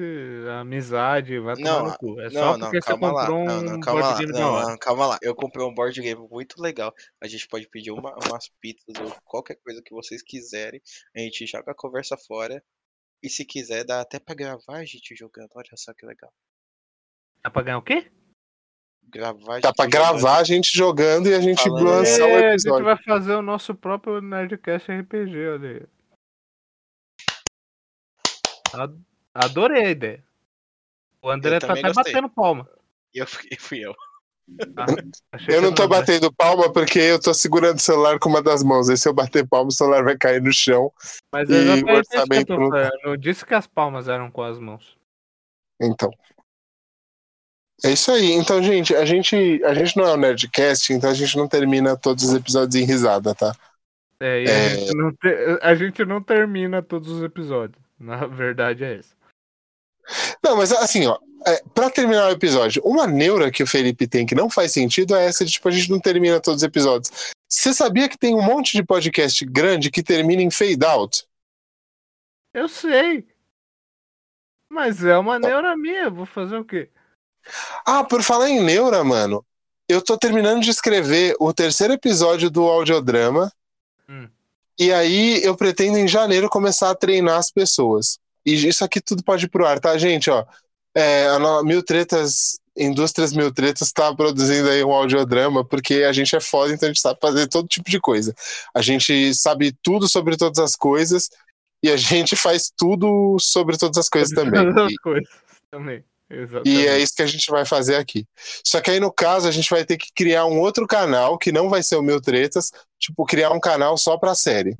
a amizade, vai tomar Não, no cu. É Não, só não, porque você calma lá. comprou Não, um não, calma board lá. game Não, não, calma lá. Eu comprei um board game muito legal. A gente pode pedir uma- umas pizzas ou qualquer coisa que vocês quiserem. A gente joga a conversa fora. E se quiser, dá até pra gravar a gente jogando. Olha só que legal. Dá pra ganhar o quê? Gravar a Dá pra jogando. gravar a gente jogando e a gente Falando- lançar o É, a gente episódio. vai fazer o nosso próprio Nerdcast RPG, olha aí. Ad- Adorei a ideia. O André tá até gostei. batendo palma. E eu fui, fui eu. Ah, Eu não tô batendo palma porque eu tô segurando o celular com uma das mãos. Aí se eu bater palma, o celular vai cair no chão. Mas E é o exatamente isso que eu orçamento tô. Eu não disse que as palmas eram com as mãos. Então. É isso aí. Então, gente, a gente, a gente não é um Nerdcast, então a gente não termina todos os episódios em risada, tá? É, e É. A, gente te- a gente não termina todos os episódios. Na verdade é essa. Não, mas assim, ó, é, pra terminar o episódio, uma neura que o Felipe tem que não faz sentido é essa de, tipo, a gente não termina todos os episódios. Você sabia que tem um monte de podcast grande que termina em fade out? Eu sei. Mas é uma neura minha, vou fazer o quê? Ah, por falar em neura, mano, eu tô terminando de escrever o terceiro episódio do audiodrama. Hum. E aí eu pretendo em janeiro começar a treinar as pessoas. E isso aqui tudo pode ir pro ar, tá, gente? Ó, é, a Mil Tretas, Indústrias Mil Tretas tá produzindo aí um audiodrama, porque a gente é foda, então a gente sabe fazer todo tipo de coisa. A gente sabe tudo sobre todas as coisas e a gente faz tudo sobre todas as coisas também. Todas as coisas também. Exatamente. e é isso que a gente vai fazer aqui. Só que aí, no caso, a gente vai ter que criar um outro canal, que não vai ser o Mil Tretas, tipo, criar um canal só pra série.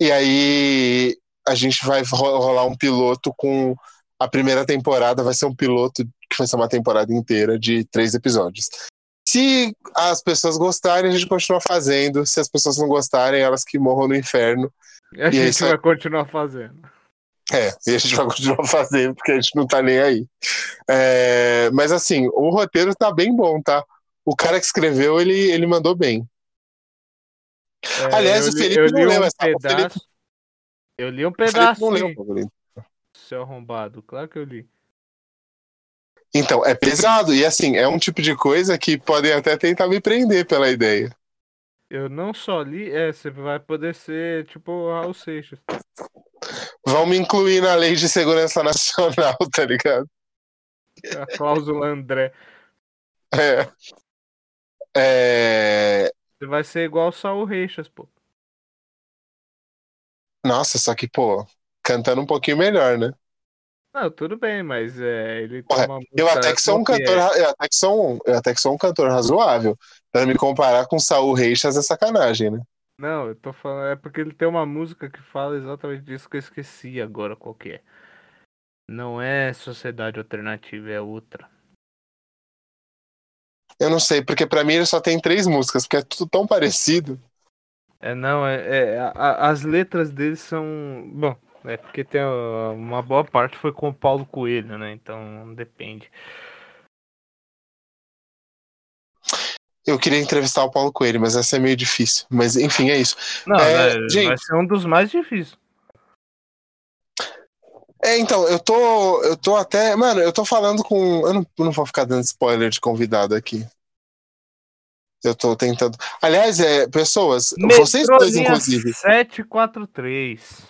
E aí a gente vai ro- rolar um piloto com. A primeira temporada vai ser um piloto que vai ser uma temporada inteira de três episódios. Se as pessoas gostarem, a gente continua fazendo. Se as pessoas não gostarem, elas que morram no inferno. E a e gente isso vai continuar fazendo. É, e a gente vai continuar fazendo, porque a gente não tá nem aí. É, mas assim, o roteiro tá bem bom, tá? O cara que escreveu, ele, ele mandou bem. É, Aliás, o li- Felipe eu não li leu um essa- o Felipe- pedaço. Eu li um pedaço, não leu, seu arrombado. Claro que eu li. Então, é pesado. E assim, é um tipo de coisa que podem até tentar me prender pela ideia. Eu não só li, é, você vai poder ser tipo o Raul Seixas. Vão me incluir na lei de segurança nacional, tá ligado? A cláusula André. É. É. Você vai ser igual o Saul Reixas, pô. Nossa, só que, pô, cantando um pouquinho melhor, né? Não, tudo bem, mas é, ele Porra, uma eu até que sou um cantor, é? eu até que sou um, eu até que sou um cantor razoável. Pra me comparar com Saul Reixas é sacanagem, né? Não, eu tô falando, é porque ele tem uma música que fala exatamente disso que eu esqueci agora qual que é. Não é Sociedade Alternativa, é outra. Eu não sei, porque pra mim ele só tem três músicas, porque é tudo tão parecido. É, não, é, é- a- as letras dele são. Bom, é porque tem uma boa parte foi com o Paulo Coelho, né? Então depende. Eu queria entrevistar o Paulo Coelho, mas essa é meio difícil. Mas enfim, é isso. Não, É, né, gente- vai ser um dos mais difíceis. É, então, eu tô. Eu tô até. Mano, eu tô falando com. Eu não, eu não vou ficar dando spoiler de convidado aqui. Eu tô tentando. Aliás, é, pessoas, vocês dois, inclusive, 743.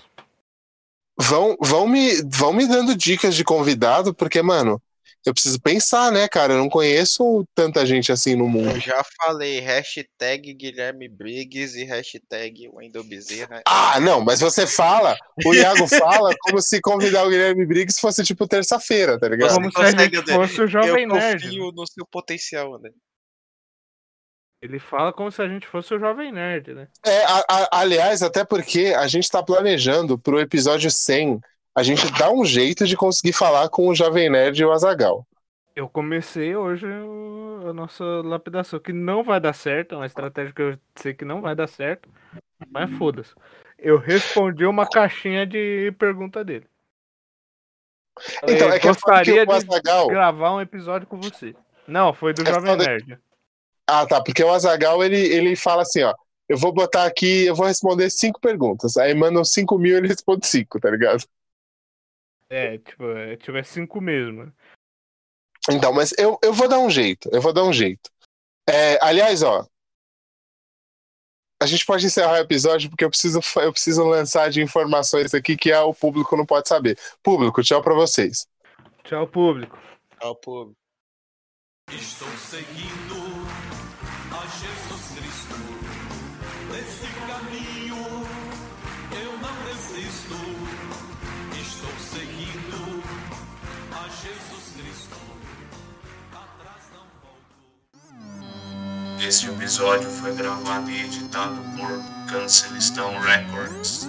vão, vão, me, vão me dando dicas de convidado, porque, mano, eu preciso pensar, né, cara? Eu não conheço tanta gente assim no Eu mundo. já falei hashtag Guilherme Briggs e hashtag Wendel Bezerra. Ah, não, mas você fala, o Iago fala como se convidar o Guilherme Briggs fosse tipo terça-feira, tá ligado? Como se gente André? fosse o Jovem eu Nerd. confio no seu potencial, né? Ele fala como se a gente fosse o Jovem Nerd, né? É, a- a- aliás, até porque a gente tá planejando pro episódio 100 a gente dá um jeito de conseguir falar com o Jovem Nerd e o Azagal. Eu comecei hoje a nossa lapidação, que não vai dar certo, é uma estratégia que eu sei que não vai dar certo, mas foda-se. Eu respondi uma caixinha de pergunta dele. Então, é que é foda que gostaria o de Azagal. gravar um episódio com você. Não, foi do É Jovem Nerd. Ah, tá, porque o Azagal ele, ele fala assim, ó. Eu vou botar aqui, eu vou responder cinco perguntas. Aí mandam cinco mil ele responde cinco, tá ligado? É, tipo, é, tipo, é cinco mesmo. né? Então, mas eu, eu vou dar um jeito, eu vou dar um jeito. É, aliás, ó. A gente pode encerrar o episódio porque eu preciso, eu preciso lançar de informações aqui que é o público não pode saber. Público, tchau pra vocês. Tchau, público. Ao público. Estou seguindo a Jesus Cristo. Nesse caminho Este episódio foi gravado e editado por Cancelistão Records.